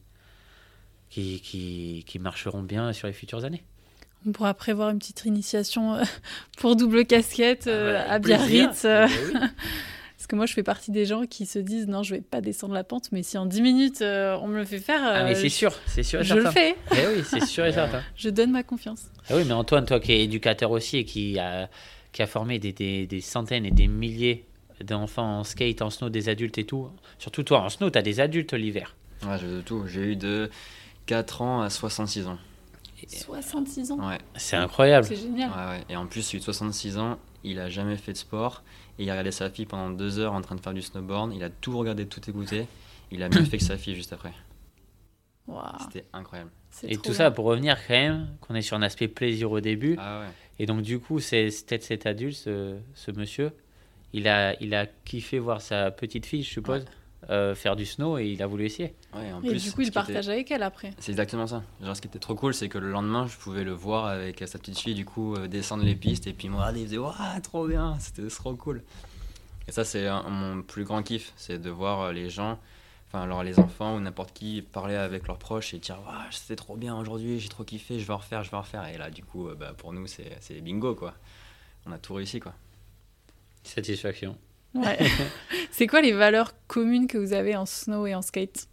qui, qui, qui marcheront bien sur les futures années. On pourra prévoir une petite initiation euh, pour double casquette euh, Ah bah, à. Biarritz. euh, Eh oui. Parce que moi, je fais partie des gens qui se disent non, je vais pas descendre la pente, mais si en 10 minutes euh, on me le fait faire, Ah, mais euh, c'est sûr, c'est sûr et je le fais. Eh oui, c'est sûr et certain. Je donne ma confiance. Ah oui, mais Antoine, toi qui es éducateur aussi et qui a, qui a formé des, des, des centaines et des milliers d'enfants en skate, en snow, des adultes et tout. Surtout toi, en snow, tu as des adultes l'hiver. Ouais, j'ai de tout. J'ai eu de 4 ans à 66 ans. 66 ans. Ouais, C'est incroyable. C'est génial. ouais, ouais. Et en plus, celui de 66 ans, il a jamais fait de sport. Et il a regardé sa fille pendant deux heures en train de faire du snowboard. Il a tout regardé, tout écouté. Il a mieux fait que sa fille juste après. Waouh, C'était incroyable. Et tout bien. ça pour revenir quand même, qu'on est sur un aspect plaisir au début. Ah ouais. Et donc du coup, c'est c'est peut-être cet adulte, ce, ce monsieur, il a, il a kiffé voir sa petite fille, je suppose, euh, faire du snow et il a voulu essayer. Ouais, en Et plus, du coup, il était- partage avec elle après. C'est exactement ça. Genre, ce qui était trop cool, c'est que le lendemain, je pouvais le voir avec sa petite fille, du coup, euh, descendre les pistes, et puis il me regardait, il faisait Waouh, trop bien, c'était trop cool. Et ça, c'est mon plus grand kiff, c'est de voir euh, les gens, enfin, alors les enfants ou n'importe qui parler avec leurs proches et dire Waouh, c'était trop bien aujourd'hui, j'ai trop kiffé, je vais en refaire, je vais en refaire. Et là, du coup, euh, bah, pour nous, c'est c'est bingo, quoi. On a tout réussi, quoi. Satisfaction. Ouais. c'est quoi les valeurs communes que vous avez en snow et en skate?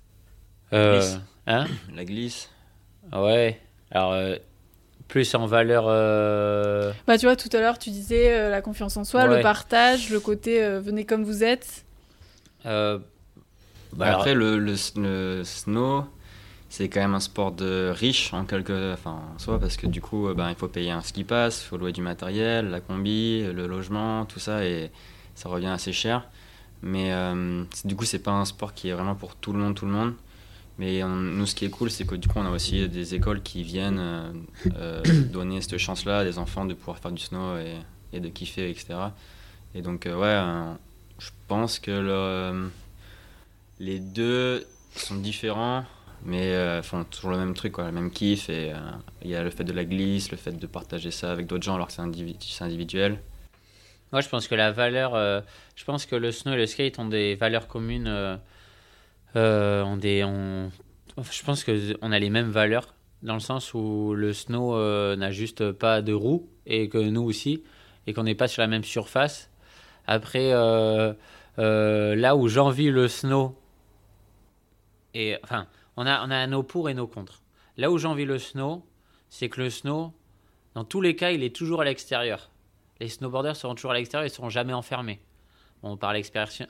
Euh, Glisse. hein? La glisse, Ouais. Alors, euh, plus en valeur... euh, Bah, tu vois, tout à l'heure, tu disais euh, la confiance en soi, Ouais. le partage, le côté euh, venez comme vous êtes. euh, bah, alors- Après, le, le, le snow, c'est quand même un sport de riche en quelque, enfin, en soi, parce que du coup, euh, ben, il faut payer un ski pass, il faut louer du matériel, la combi, le logement, tout ça, et ça revient assez cher. Mais euh, du coup, c'est pas un sport qui est vraiment pour tout le monde, tout le monde. Mais nous, ce qui est cool, c'est que du coup, on a aussi des écoles qui viennent euh, euh, donner cette chance-là à des enfants de pouvoir faire du snow et, de kiffer, etc. Et donc, ouais, je pense que le, les deux sont différents, mais font toujours le même truc, quoi, le même kiff. Et il y a le fait de la glisse, le fait de partager ça avec d'autres gens alors que c'est individuel. Moi, je pense que la valeur, euh, je pense que le snow et le skate ont des valeurs communes. euh, euh, des, je pense que on a les mêmes valeurs dans le sens où le snow euh, n'a juste pas de roues et que nous aussi et qu'on n'est pas sur la même surface. Après, là où j'envie le snow et enfin, on a on a nos pour et nos contre. Là où j'envie le snow, c'est que le snow, dans tous les cas, il est toujours à l'extérieur les snowboarders seront toujours à l'extérieur, ils ne seront jamais enfermés. On part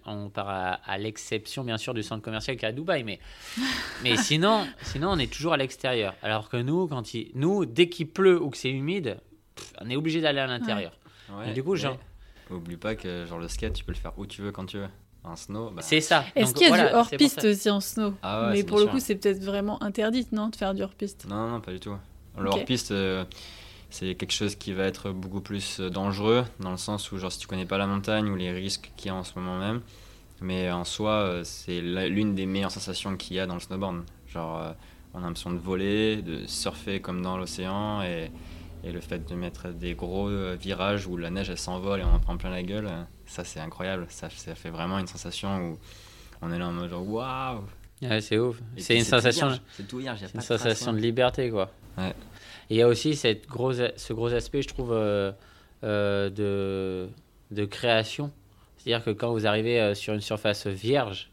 on part à, à l'exception, bien sûr, du centre commercial qui est à Dubaï, mais, mais sinon, sinon, on est toujours à l'extérieur. Alors que nous, quand il, nous dès qu'il pleut ou que c'est humide, pff, on est obligé d'aller à l'intérieur. Ouais, du coup, genre- Oublie pas que genre, le skate, tu peux le faire où tu veux, quand tu veux. Un snow, bah, C'est ça. Est-ce qu'il y a voilà, du hors-piste aussi en snow Ah ouais, Mais pour le coup, c'est peut-être vraiment interdit, non, de faire du hors-piste? Non, non, pas du tout. Le Ok. hors-piste, euh, c'est quelque chose qui va être beaucoup plus euh, dangereux, dans le sens où, genre, si tu connais pas la montagne ou les risques qu'il y a en ce moment même, mais en soi, euh, c'est l'une des meilleures sensations qu'il y a dans le snowboard. Genre, euh, on a l'impression de voler, de surfer comme dans l'océan, et, et le fait de mettre des gros euh, virages où la neige elle s'envole et on en prend plein la gueule, euh, ça c'est incroyable. Ça, ça fait vraiment une sensation où on est là en mode genre waouh! Ouais, c'est ouf. C'est une sensation. C'est tout vierge, une de sensation de rien. liberté, quoi. Ouais. Et il y a aussi ce gros aspect, je trouve, euh, euh, de, création. C'est-à-dire que quand vous arrivez euh, sur une surface vierge,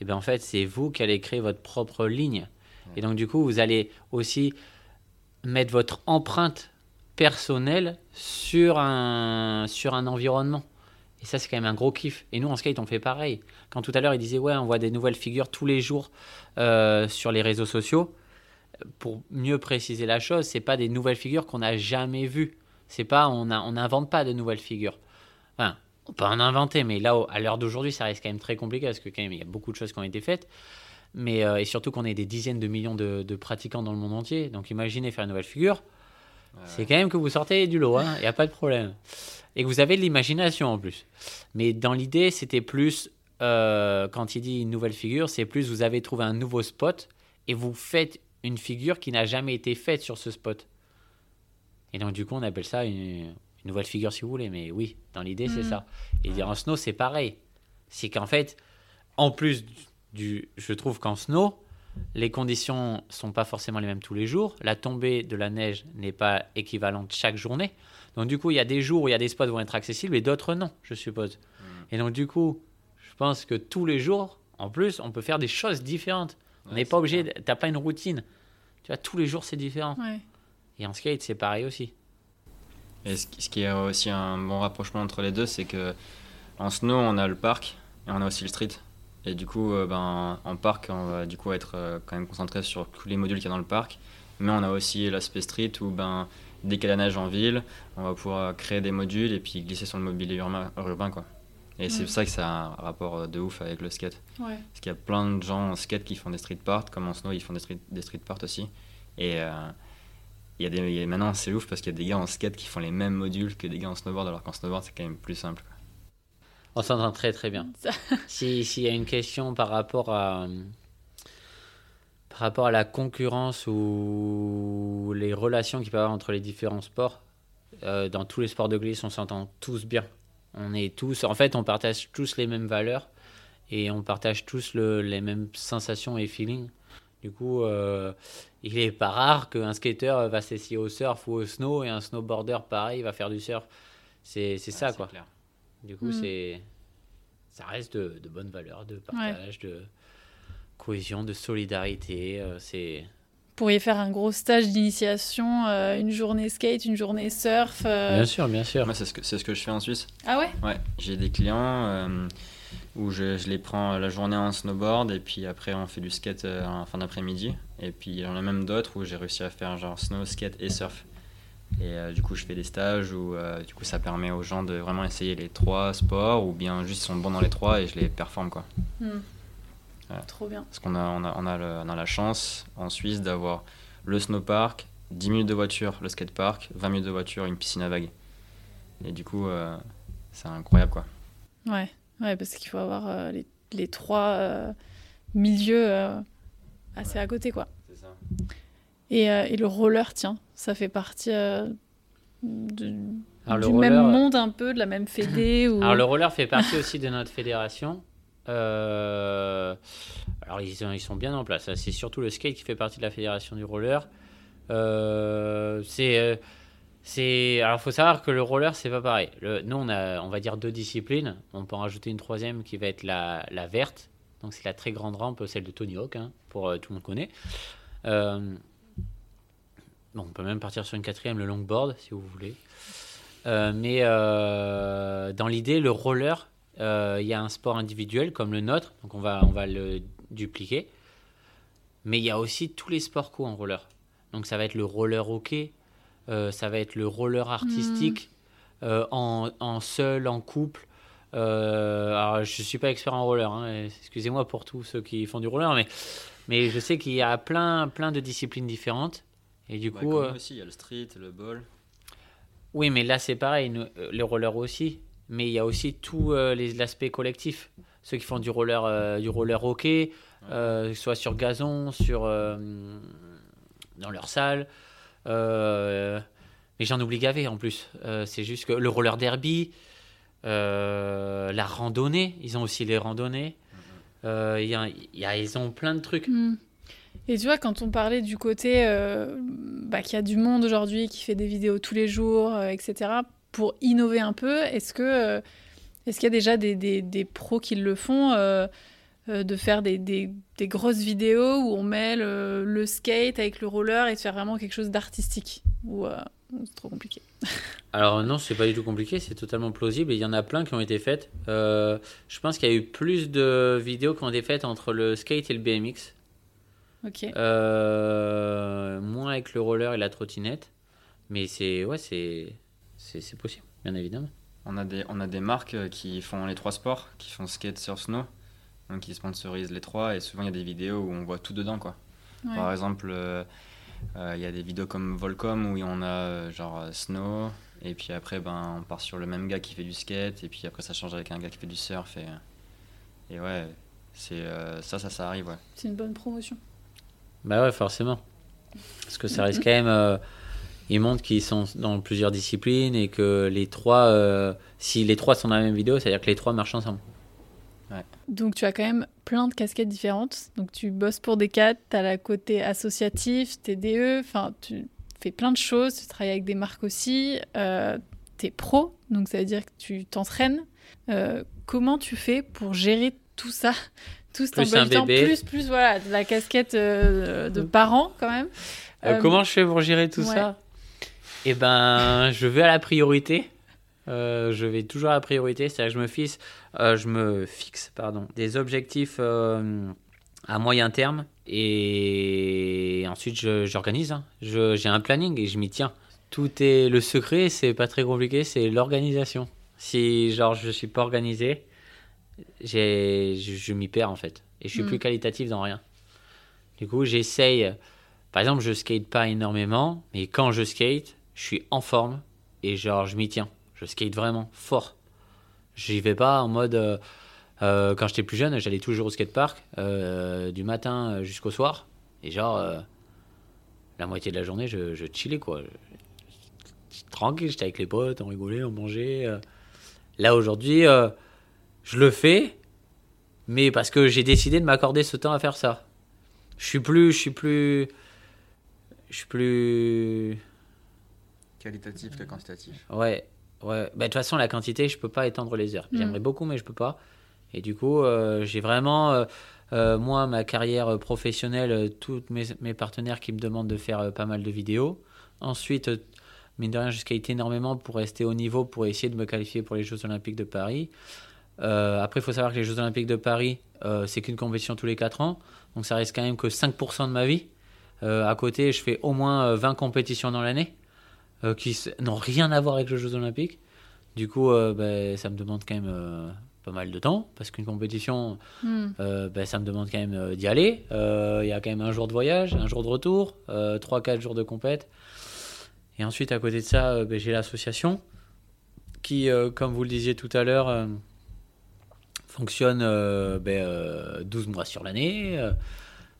et ben en fait, c'est vous qui allez créer votre propre ligne. Et donc, du coup, vous allez aussi mettre votre empreinte personnelle sur un, environnement. Et ça, c'est quand même un gros kiff. Et nous, en skate, on fait pareil. Quand tout à l'heure, il disait, ouais, on voit des nouvelles figures tous les jours sur les réseaux sociaux. Pour mieux préciser la chose, c'est pas des nouvelles figures qu'on n'a jamais vues. C'est pas, on a- on n'invente pas de nouvelles figures. Enfin, on peut en inventer, mais là, à l'heure d'aujourd'hui, ça reste quand même très compliqué parce que quand même, il y a beaucoup de choses qui ont été faites. Mais, euh, et surtout qu'on est des dizaines de millions de, de pratiquants dans le monde entier. Donc imaginez faire une nouvelle figure. C'est quand même que vous sortez du lot, il n'y a pas de problème. Et que vous avez de l'imagination en plus. Mais dans l'idée, c'était plus, euh, quand il dit une nouvelle figure, c'est plus vous avez trouvé un nouveau spot et vous faites une figure qui n'a jamais été faite sur ce spot. Et donc, du coup, on appelle ça une, une nouvelle figure si vous voulez. Mais oui, dans l'idée, c'est Mhm. ça. Et dire en snow, c'est pareil. C'est qu'en fait, en plus du. Je trouve qu'en snow, les conditions sont pas forcément les mêmes tous les jours. La tombée de la neige n'est pas équivalente chaque journée. Donc du coup, il y a des jours où il y a des spots qui vont être accessibles et d'autres non, je suppose. Et donc du coup, je pense que tous les jours, en plus, on peut faire des choses différentes. on n'est pas obligé, de- t'as pas une routine. Tu vois, tous les jours c'est différent. Ouais. Et en skate, c'est pareil aussi. Et ce qui ce qui est aussi un bon rapprochement entre les deux, c'est que en snow, on a le parc et on a aussi le street. Et du coup, euh, ben, en parc, on va du coup être euh, quand même concentré sur tous les modules qu'il y a dans le parc. Mais on a aussi l'aspect street où ben, dès qu'il y a la neige en ville, on va pouvoir créer des modules et puis glisser sur le mobilier urbain. urbain, quoi. Et c'est pour ça que ça a un rapport euh, de ouf avec le skate. Ouais. Parce qu'il y a plein de gens en skate qui font des street parts, comme en snow, ils font des street, des street parts aussi. Et euh, il y a des, il y a- maintenant, c'est ouf parce qu'il y a des gars en skate qui font les mêmes modules que des gars en snowboard, alors qu'en snowboard, c'est quand même plus simple. On s'entend très très bien. Si- S'il y a une question par rapport à par rapport à la concurrence ou les relations qu'il peut y avoir entre les différents sports, euh, dans tous les sports de glisse, on s'entend tous bien. On est tous, en fait, on partage tous les mêmes valeurs et on partage tous le- les mêmes sensations et feelings. Du coup, euh, il est pas rare qu'un skater va s'essayer au surf ou au snow et un snowboarder, pareil, va faire du surf. C'est c'est ça, quoi. clair. Du coup, Mm. c'est ça reste de, de bonnes valeurs, de partage, de cohésion, de solidarité. euh, c'est pourriez faire un gros stage d'initiation, euh, une journée skate, une journée surf. euh. bien sûr, bien sûr. Moi, c'est ce, que- c'est ce que je fais en Suisse. Ah ouais? Ouais, j'ai des clients euh, où je, je les prends la journée en snowboard et puis après on fait du skate euh, en fin d'après-midi. Et puis il y en a même d'autres où j'ai réussi à faire genre snow, skate et surf. Et euh, du coup je fais des stages où euh, du coup ça permet aux gens de vraiment essayer les trois sports ou bien juste ils sont bons dans les trois et je les performe quoi. Hmm. Ouais. Trop bien. Parce qu'on a, on a, on a, le- on a la chance en Suisse d'avoir le snowpark, 10 minutes de voiture, le skatepark, 20 minutes de voiture, une piscine à vagues. Et du coup euh, c'est incroyable quoi. Ouais, ouais parce qu'il faut avoir euh, les, les trois, euh, milieu euh, assez à côté, quoi. C'est ça. Et, euh, et le roller, tiens, ça fait partie euh, de- Alors, le du roller, même monde un peu, de la même fédé. ou... Alors le roller fait partie aussi de notre fédération. Euh, alors ils, sont- bien en place. C'est surtout le skate qui fait partie de la fédération du roller. Euh, c'est, euh, c'est. Alors faut savoir que le roller c'est pas pareil. Nous on a, on va dire deux disciplines. On peut en rajouter une troisième qui va être la, verte. Donc c'est la très grande rampe, celle de Tony Hawk, hein, pour tout le monde connaît. Bon, on peut même partir sur une quatrième, le longboard, si vous voulez. Mais dans l'idée, le roller, il y a un sport individuel comme le nôtre, donc on va, on va le dupliquer. Mais il y a aussi tous les sports co en roller. Donc ça va être le roller hockey, euh, ça va être le roller artistique, euh, en, en seul, en couple. Euh, alors je suis pas expert en roller, hein, excusez-moi pour tous ceux qui font du roller, mais, mais je sais qu'il y a plein, plein de disciplines différentes. Et du Bah, coup, euh, aussi, il y a le street, le ball. oui, mais là, c'est pareil, nous, euh, les rollers aussi. Mais il y a aussi tout euh, les- l'aspect collectif. Ceux qui font du roller, euh, du roller hockey, euh, soit sur gazon, sur, euh, dans leur salle. Euh, mais j'en oublie gavé en plus. Euh, c'est juste que le roller derby, euh, la randonnée, ils ont aussi les randonnées. Euh, il y a- il y a- ils ont plein de trucs. Hmm. Et tu vois, quand on parlait du côté euh, bah, qu'il y a du monde aujourd'hui qui fait des vidéos tous les jours, euh, etc., pour innover un peu, est-ce que euh, est-ce qu'il y a déjà des, des- des pros qui le font euh, euh, de faire des, des- grosses vidéos où on euh, le skate avec le roller et de faire vraiment quelque chose d'artistique Ou euh, c'est trop compliqué Alors non, c'est pas du tout compliqué, c'est totalement plausible et il y en a plein qui ont été faites. Je pense qu'il y a eu plus de vidéos qui ont été faites entre le skate et le BMX, Ok. Moins avec le roller et la trottinette, mais c'est ouais, c'est c'est possible, bien évidemment. On a des, on a des marques euh, qui font les trois sports, qui font skate, surf, snow. Donc ils sponsorisent les trois et souvent il y a des vidéos où on voit tout dedans quoi. Ouais. Par exemple, euh, euh, il y a des vidéos comme Volcom où on a genre snow et puis après ben on part sur le même gars qui fait du skate et puis après ça change avec un gars qui fait du surf et, et ouais c'est euh, ça ça ça arrive ouais. C'est une bonne promotion. Bah ouais, forcément, parce que ça reste quand même. Ils montrent qu'ils sont dans plusieurs disciplines et que les trois, euh, si les trois sont dans la même vidéo, c'est-à-dire que les trois marchent ensemble. Donc tu as quand même plein de casquettes différentes. Donc tu bosses pour des cadres, tu as la côté associatif, TDE, enfin tu fais plein de choses, tu travailles avec des marques aussi, euh, tu es pro, donc ça veut dire que tu t'entraînes. Euh, comment tu fais pour gérer tout ça? Tout cet temps, plus, plus voilà, de la casquette euh, de parent quand même. Comment je fais pour gérer tout ouais. ça? Eh ben, je vais à la priorité. Euh, je vais toujours à la priorité, c'est-à-dire que je me fixe, euh, je me fixe pardon, des objectifs euh, à moyen terme et ensuite j'organise. hein. J'ai un planning et je m'y tiens. Tout est le secret, c'est pas très compliqué, c'est l'organisation. Si genre je suis pas organisé, je, je m'y perds en fait et je suis Mm. plus qualitatif dans rien. Du coup, j'essaye. Par exemple, je skate pas énormément, mais quand je skate, je suis en forme et genre je m'y tiens. Je skate vraiment fort. J'y vais pas en mode. euh, euh, quand j'étais plus jeune, j'allais toujours au skatepark euh, du matin jusqu'au soir et genre la moitié de la journée, je, chillais quoi. Tranquille, j'étais avec les potes, on rigolait, on mangeait. Là aujourd'hui, je le fais, mais parce que j'ai décidé de m'accorder ce temps à faire ça. Je suis plus, je suis plus, je suis plus, Qualitatif que quantitatif. ouais, ouais. Bah, de toute façon, la quantité, je peux pas étendre les heures. Mm. J'aimerais beaucoup, mais je peux pas. Et du coup, euh, j'ai vraiment, euh, euh, moi, ma carrière professionnelle, tous mes, mes partenaires qui me demandent de faire euh, pas mal de vidéos. Ensuite, euh, mine de rien, je skate énormément pour rester au niveau, pour essayer de me qualifier pour les Jeux Olympiques de Paris. Euh, après, il faut savoir que les Jeux Olympiques de Paris, euh, c'est qu'une compétition tous les 4 ans. Donc ça reste quand même que 5% de ma vie. Euh, à côté, je fais au moins euh, 20 compétitions dans l'année euh, qui n'ont rien à voir avec les Jeux Olympiques. Du coup, euh, ben, ça me demande quand même euh, pas mal de temps parce qu'une compétition, Hmm. ben, ça me demande quand même d'y aller. Il y a quand même un jour de voyage, un jour de retour, 3-4 jours de compète. Et ensuite, à côté de ça, ben, j'ai l'association qui, comme vous le disiez tout à l'heure, fonctionne euh, ben, euh, 12 mois sur l'année,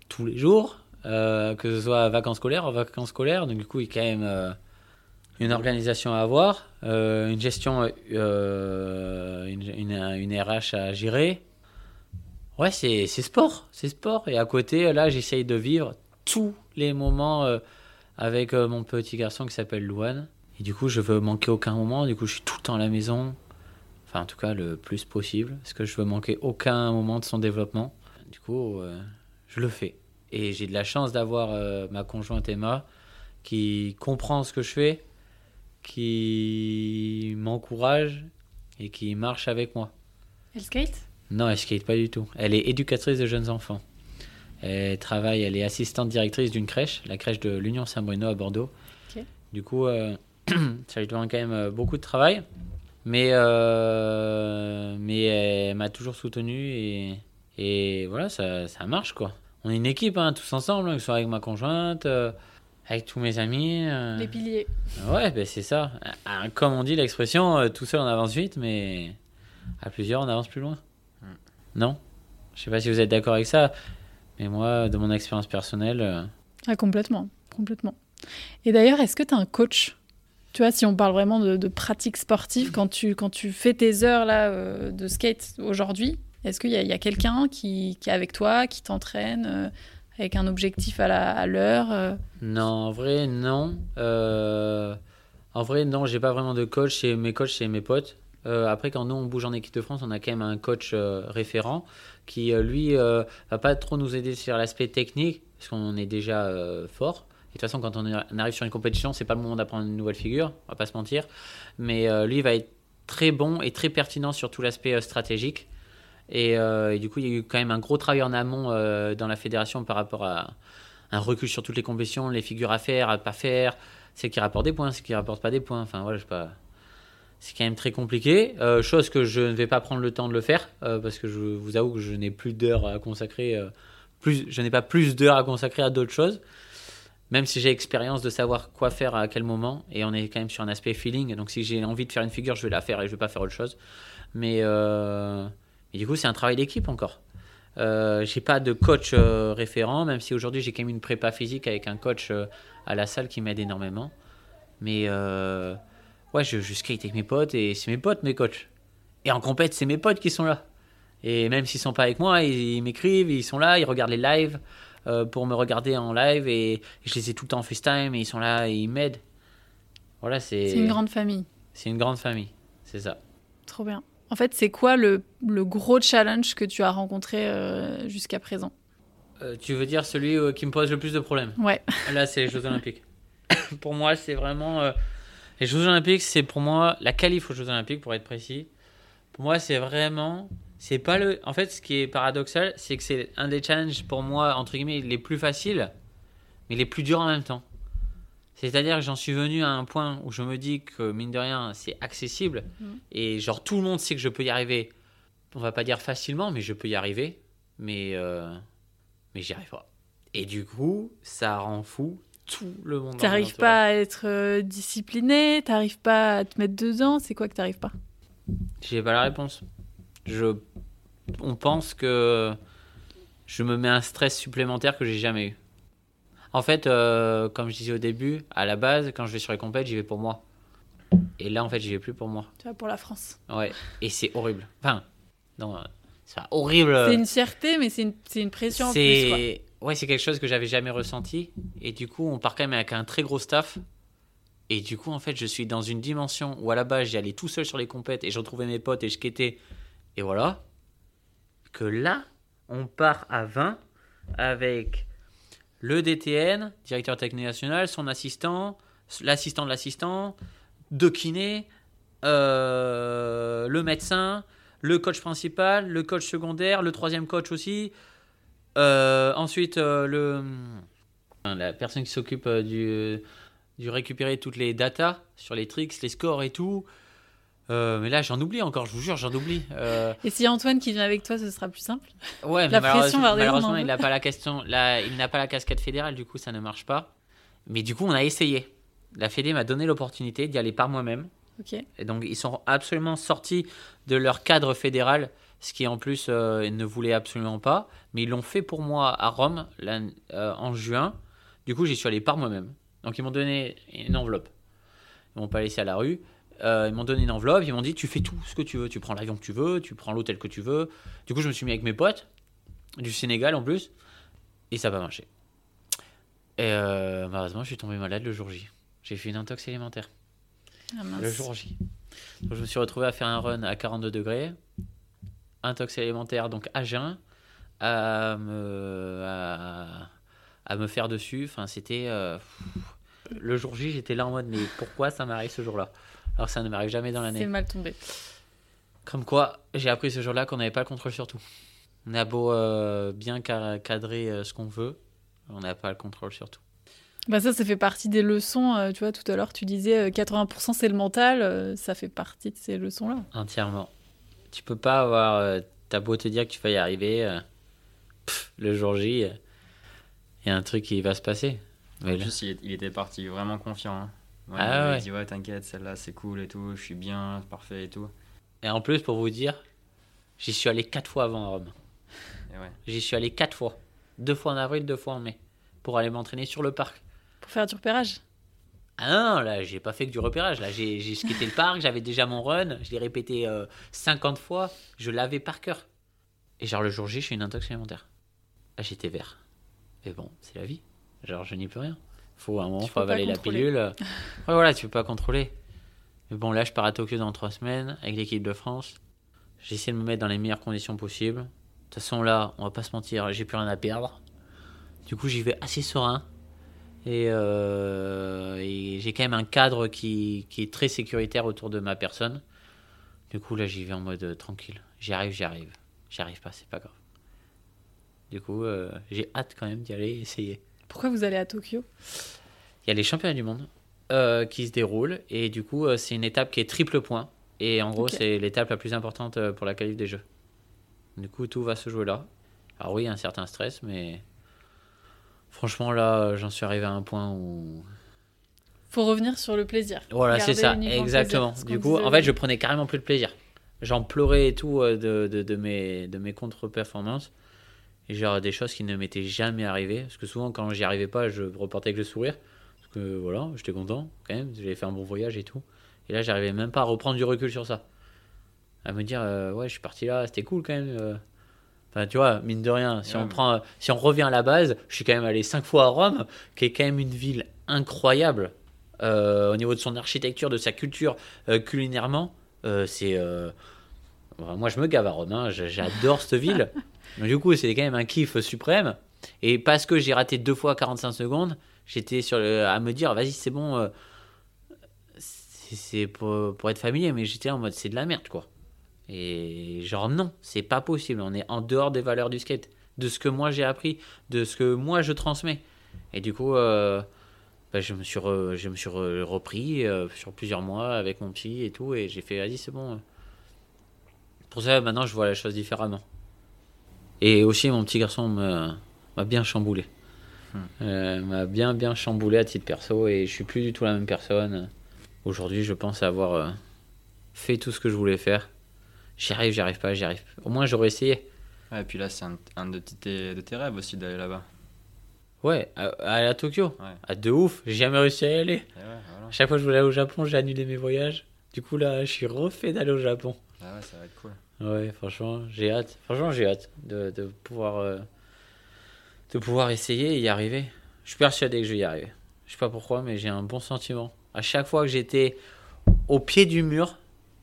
tous les jours, que ce soit vacances scolaires, en vacances scolaires. Donc, du coup, il y a quand même une organisation à avoir, euh, une gestion, euh, une, une, RH à gérer. Ouais, c'est sport, c'est sport. Et à côté, là, j'essaye de vivre tous les moments euh, avec mon petit garçon qui s'appelle Louane. Et du coup, je veux manquer aucun moment. Du coup, je suis tout le temps à la maison. Enfin, en tout cas, le plus possible. Parce que je veux manquer aucun moment de son développement. Du coup, je le fais. Et j'ai de la chance d'avoir ma conjointe Emma qui comprend ce que je fais, qui m'encourage et qui marche avec moi. Elle skate? Non, elle skate pas du tout. Elle est éducatrice de jeunes enfants. Elle travaille, elle est assistante directrice d'une crèche, la crèche de l'Union Saint-Bruno à Bordeaux. Du coup, euh, ça lui demande quand même euh, beaucoup de travail. Mais, euh, mais elle m'a toujours soutenu et, et voilà, ça, ça marche quoi. On est une équipe, hein, tous ensemble, hein, que ce soit avec ma conjointe, euh, avec tous mes amis. euh. Les piliers. Ouais, ben c'est ça. Ah, Comme on dit l'expression, euh, tout seul on avance vite, mais à plusieurs on avance plus loin. Mm. Non? Je sais pas si vous êtes d'accord avec ça, mais moi, de mon expérience personnelle, euh, Ah, complètement. Complètement. Et d'ailleurs, est-ce que tu as un coach? Tu vois, si on parle vraiment de, de pratique sportive, quand tu, quand tu fais tes heures là, euh, de skate aujourd'hui, est-ce qu'il y a, il y a quelqu'un qui, qui est avec toi, qui t'entraîne euh, avec un objectif à l'heure euh non, en vrai, non. Euh, en vrai, non, j'ai pas vraiment de coach. C'est mes coachs, c'est mes potes. Euh, après, quand nous on bouge en équipe de France, on a quand même un coach référent qui, lui, va pas trop nous aider sur l'aspect technique, parce qu'on est déjà fort. Et de toute façon, quand on arrive sur une compétition, c'est pas le moment d'apprendre une nouvelle figure, on va pas se mentir. Mais lui, il va être très bon et très pertinent sur tout l'aspect stratégique. Et, euh, et du coup, il y a eu quand même un gros travail en amont euh, dans la fédération par rapport à un recul sur toutes les compétitions, les figures à faire, à pas faire, c'est qui rapporte des points, c'est qui rapporte pas des points. Enfin voilà. C'est quand même très compliqué. Euh, chose que je ne vais pas prendre le temps de le faire parce que je vous avoue que je n'ai plus d'heures à consacrer. plus, je n'ai pas plus d'heures à consacrer à d'autres choses. Même si j'ai expérience de savoir quoi faire à quel moment, et on est quand même sur un aspect feeling. Donc si j'ai envie de faire une figure, je vais la faire et je vais pas faire autre chose. Mais, mais du coup, c'est un travail d'équipe encore. Euh, j'ai pas de coach euh, référent, même si aujourd'hui j'ai quand même une prépa physique avec un coach euh, à la salle qui m'aide énormément. Mais euh, ouais, je, je skate avec mes potes et c'est mes potes mes coachs. Et en compète, c'est mes potes qui sont là. Et même s'ils sont pas avec moi, ils, ils m'écrivent, ils sont là, ils regardent les lives pour me regarder en live et, et je les ai tout le temps en FaceTime et ils sont là et ils m'aident. Voilà, c'est C'est une grande famille. c'est une grande famille, c'est ça. Trop bien. En fait, c'est quoi le, le gros challenge que tu as rencontré euh, jusqu'à présent? Euh, tu veux dire celui euh, qui me pose le plus de problèmes? Ouais. Là, c'est les Jeux Olympiques. pour moi, c'est vraiment. les Jeux Olympiques, c'est pour moi la qualif aux Jeux Olympiques, pour être précis. Pour moi, c'est vraiment. C'est pas le. En fait, ce qui est paradoxal, c'est que c'est un des challenges pour moi, entre guillemets, les plus faciles, mais les plus durs en même temps. C'est-à-dire que j'en suis venu à un point où je me dis que, mine de rien, c'est accessible. Mhm. Et genre, tout le monde sait que je peux y arriver. On va pas dire facilement, mais je peux y arriver. Mais. euh, Mais j'y arrive pas. Et du coup, ça rend fou tout le monde. T'arrives pas à être euh, discipliné, t'arrives pas à te mettre dedans, c'est quoi que t'arrives pas? J'ai pas la réponse. Je... On pense que je me mets un stress supplémentaire que j'ai jamais eu. En fait, euh, comme je disais au début, à la base, quand je vais sur les compètes, j'y vais pour moi. Et là, en fait, j'y vais plus pour moi. Tu vois, pour la France. Ouais. Et c'est horrible. Enfin, non, c'est horrible. C'est une fierté, mais c'est une, pression en plus. quoi. C'est ouais, c'est quelque chose que j'avais jamais ressenti. Et du coup, on part quand même avec un très gros staff. Et du coup, en fait, je suis dans une dimension où à la base, j'y allais tout seul sur les compètes et je retrouvais mes potes et je quittais. Et voilà. Que là, on part à 20 avec le DTN, directeur technique national, son assistant, l'assistant de l'assistant, deux kinés, euh, le médecin, le coach principal, le coach secondaire, le troisième coach aussi. Euh, ensuite, euh, le, la personne qui s'occupe du, du récupérer toutes les datas sur les tricks, les scores et tout. Euh, mais là, j'en oublie encore, je vous jure, j'en oublie. Euh, Et si Antoine qui vient avec toi, ce sera plus simple Ouais, La mais pression va malheureusement, malheureusement, il n'a pas la question, il n'a pas la casquette fédérale, du coup, ça ne marche pas. Mais du coup, on a essayé. La Fédé m'a donné l'opportunité d'y aller par moi-même. Ok. Et donc, ils sont absolument sortis de leur cadre fédéral, ce qui en plus euh, ils ne voulaient absolument pas. Mais ils l'ont fait pour moi à Rome là, en juin. Du coup, j'y suis allé par moi-même. Donc, ils m'ont donné une enveloppe. Ils m'ont pas laissé à la rue. Euh, ils m'ont donné une enveloppe. Ils m'ont dit Tu fais tout ce que tu veux. Tu prends l'avion que tu veux. Tu prends l'hôtel que tu veux. Du coup, je me suis mis avec mes potes, du Sénégal en plus. Et ça n'a pas marché. Et euh, malheureusement, je suis tombé malade le jour J. J'ai fait une intox alimentaire. Ah. Le jour J. Donc, je me suis retrouvé à faire un run à 42 degrés, intox alimentaire, donc à jeun, à me, à, à me faire dessus. Enfin, c'était. euh, le jour J, j'étais là en mode, mais pourquoi ça m'arrive ce jour-là? Alors ça ne m'arrive jamais dans C'est l'année. mal tombé. Comme quoi, j'ai appris ce jour-là qu'on n'avait pas le contrôle sur tout. On a beau euh, bien ca- cadrer euh, ce qu'on veut, on n'a pas le contrôle sur tout. Bah ça, ça fait partie des leçons. euh, tu vois, tout à l'heure, tu disais euh, 80% c'est le mental. euh, ça fait partie de ces leçons-là. Entièrement. Tu peux pas avoir. euh, T'as beau te dire que tu vas y arriver, euh, pff, le jour J, il y a un truc qui va se passer. Mais En là- plus, il, il était parti vraiment confiant. hein. Ouais, Ah il ouais. dit ouais, t'inquiète, celle-là c'est cool et tout, je suis bien, parfait et tout. Et en plus, pour vous dire, j'y suis allé quatre fois avant à Rome. Ouais. J'y suis allé quatre fois. Deux fois en avril, deux fois en mai. Pour aller m'entraîner sur le parc. Pour faire du repérage. Ah non, là, j'ai pas fait que du repérage. Là, j'ai j'ai quitté le parc, j'avais déjà mon run, je l'ai répété euh, 50 fois, je l'avais par cœur. Et genre, le jour J, je suis une intox alimentaire. Là, j'étais vert. Mais bon, c'est la vie. Genre, je n'y peux rien. Faut à un moment, faut avaler la pilule. Ouais, voilà, tu peux pas contrôler. Mais bon, là, je pars à Tokyo dans trois semaines avec l'équipe de France. J'essaie de me mettre dans les meilleures conditions possibles. De toute façon, là, on va pas se mentir, j'ai plus rien à perdre. Du coup, j'y vais assez serein. Et, euh, et j'ai quand même un cadre qui, qui est très sécuritaire autour de ma personne. Du coup, là, j'y vais en mode euh, tranquille. J'y arrive, j'y arrive. J'y arrive pas, c'est pas grave. Du coup, euh, j'ai hâte quand même d'y aller essayer. Pourquoi vous allez à Tokyo? Il y a les championnats du monde euh, qui se déroulent. Et du coup, euh, c'est une étape qui est triple point. Et en gros, c'est l'étape la plus importante euh, pour la qualif des Jeux. Du coup, tout va se jouer là. Alors oui, un certain stress, mais franchement, là, j'en suis arrivé à un point où Faut revenir sur le plaisir. Voilà, c'est ça, exactement. plaisir, Du coup, disait en fait, je prenais carrément plus de plaisir. J'en pleurais et tout de, de, de mes, de mes contre-performances. Et genre des choses qui ne m'étaient jamais arrivées. Parce que souvent, quand j'y arrivais pas, je repartais avec le sourire. Parce que voilà, j'étais content quand même. J'avais fait un bon voyage et tout. Et là, j'arrivais même pas à reprendre du recul sur ça. À me dire, euh, ouais, je suis parti là, c'était cool quand même. euh. Enfin, tu vois, mine de rien, si Ouais, on mais- prend, si on revient à la base, je suis quand même allé cinq fois à Rome, qui est quand même une ville incroyable euh, au niveau de son architecture, de sa culture culinairement. c'est, moi, je me gave à Rome. hein, J'adore cette ville. Du coup, c'est quand même un kiff suprême. Et parce que j'ai raté deux fois 45 secondes, j'étais sur à me dire, vas-y, c'est bon. euh, c'est pour, être familier, mais j'étais en mode, c'est de la merde, quoi. Et genre, non, c'est pas possible. On est en dehors des valeurs du skate, de ce que moi j'ai appris, de ce que moi je transmets. Et du coup, euh, bah, je me suis, je me suis re- repris euh, sur plusieurs mois avec mon psy et tout, et j'ai fait, vas-y, c'est bon. Pour ça, maintenant, je vois la chose différemment. Et aussi, mon petit garçon m'a bien chamboulé. Euh, m'a bien, bien chamboulé à titre perso, et je suis plus du tout la même personne. Aujourd'hui, je pense avoir euh, fait tout ce que je voulais faire. J'y arrive, j'y arrive pas, j'y arrive. Au moins, j'aurais essayé. Ouais, et puis là, c'est un, un de, tes, de tes rêves aussi d'aller là-bas. Ouais, à, à aller à Tokyo. Ouais. Ah, de ouf, j'ai jamais réussi à y aller. Et ouais, voilà. À chaque fois que je voulais aller au Japon, j'ai annulé mes voyages. Du coup, là, je suis refait d'aller au Japon. Ah ouais, ça va être cool. Ouais, franchement, j'ai hâte. Franchement, j'ai hâte de, de pouvoir euh, de pouvoir essayer et y arriver. Je suis persuadé que je vais y arriver. Je sais pas pourquoi, mais j'ai un bon sentiment. À chaque fois que j'étais au pied du mur,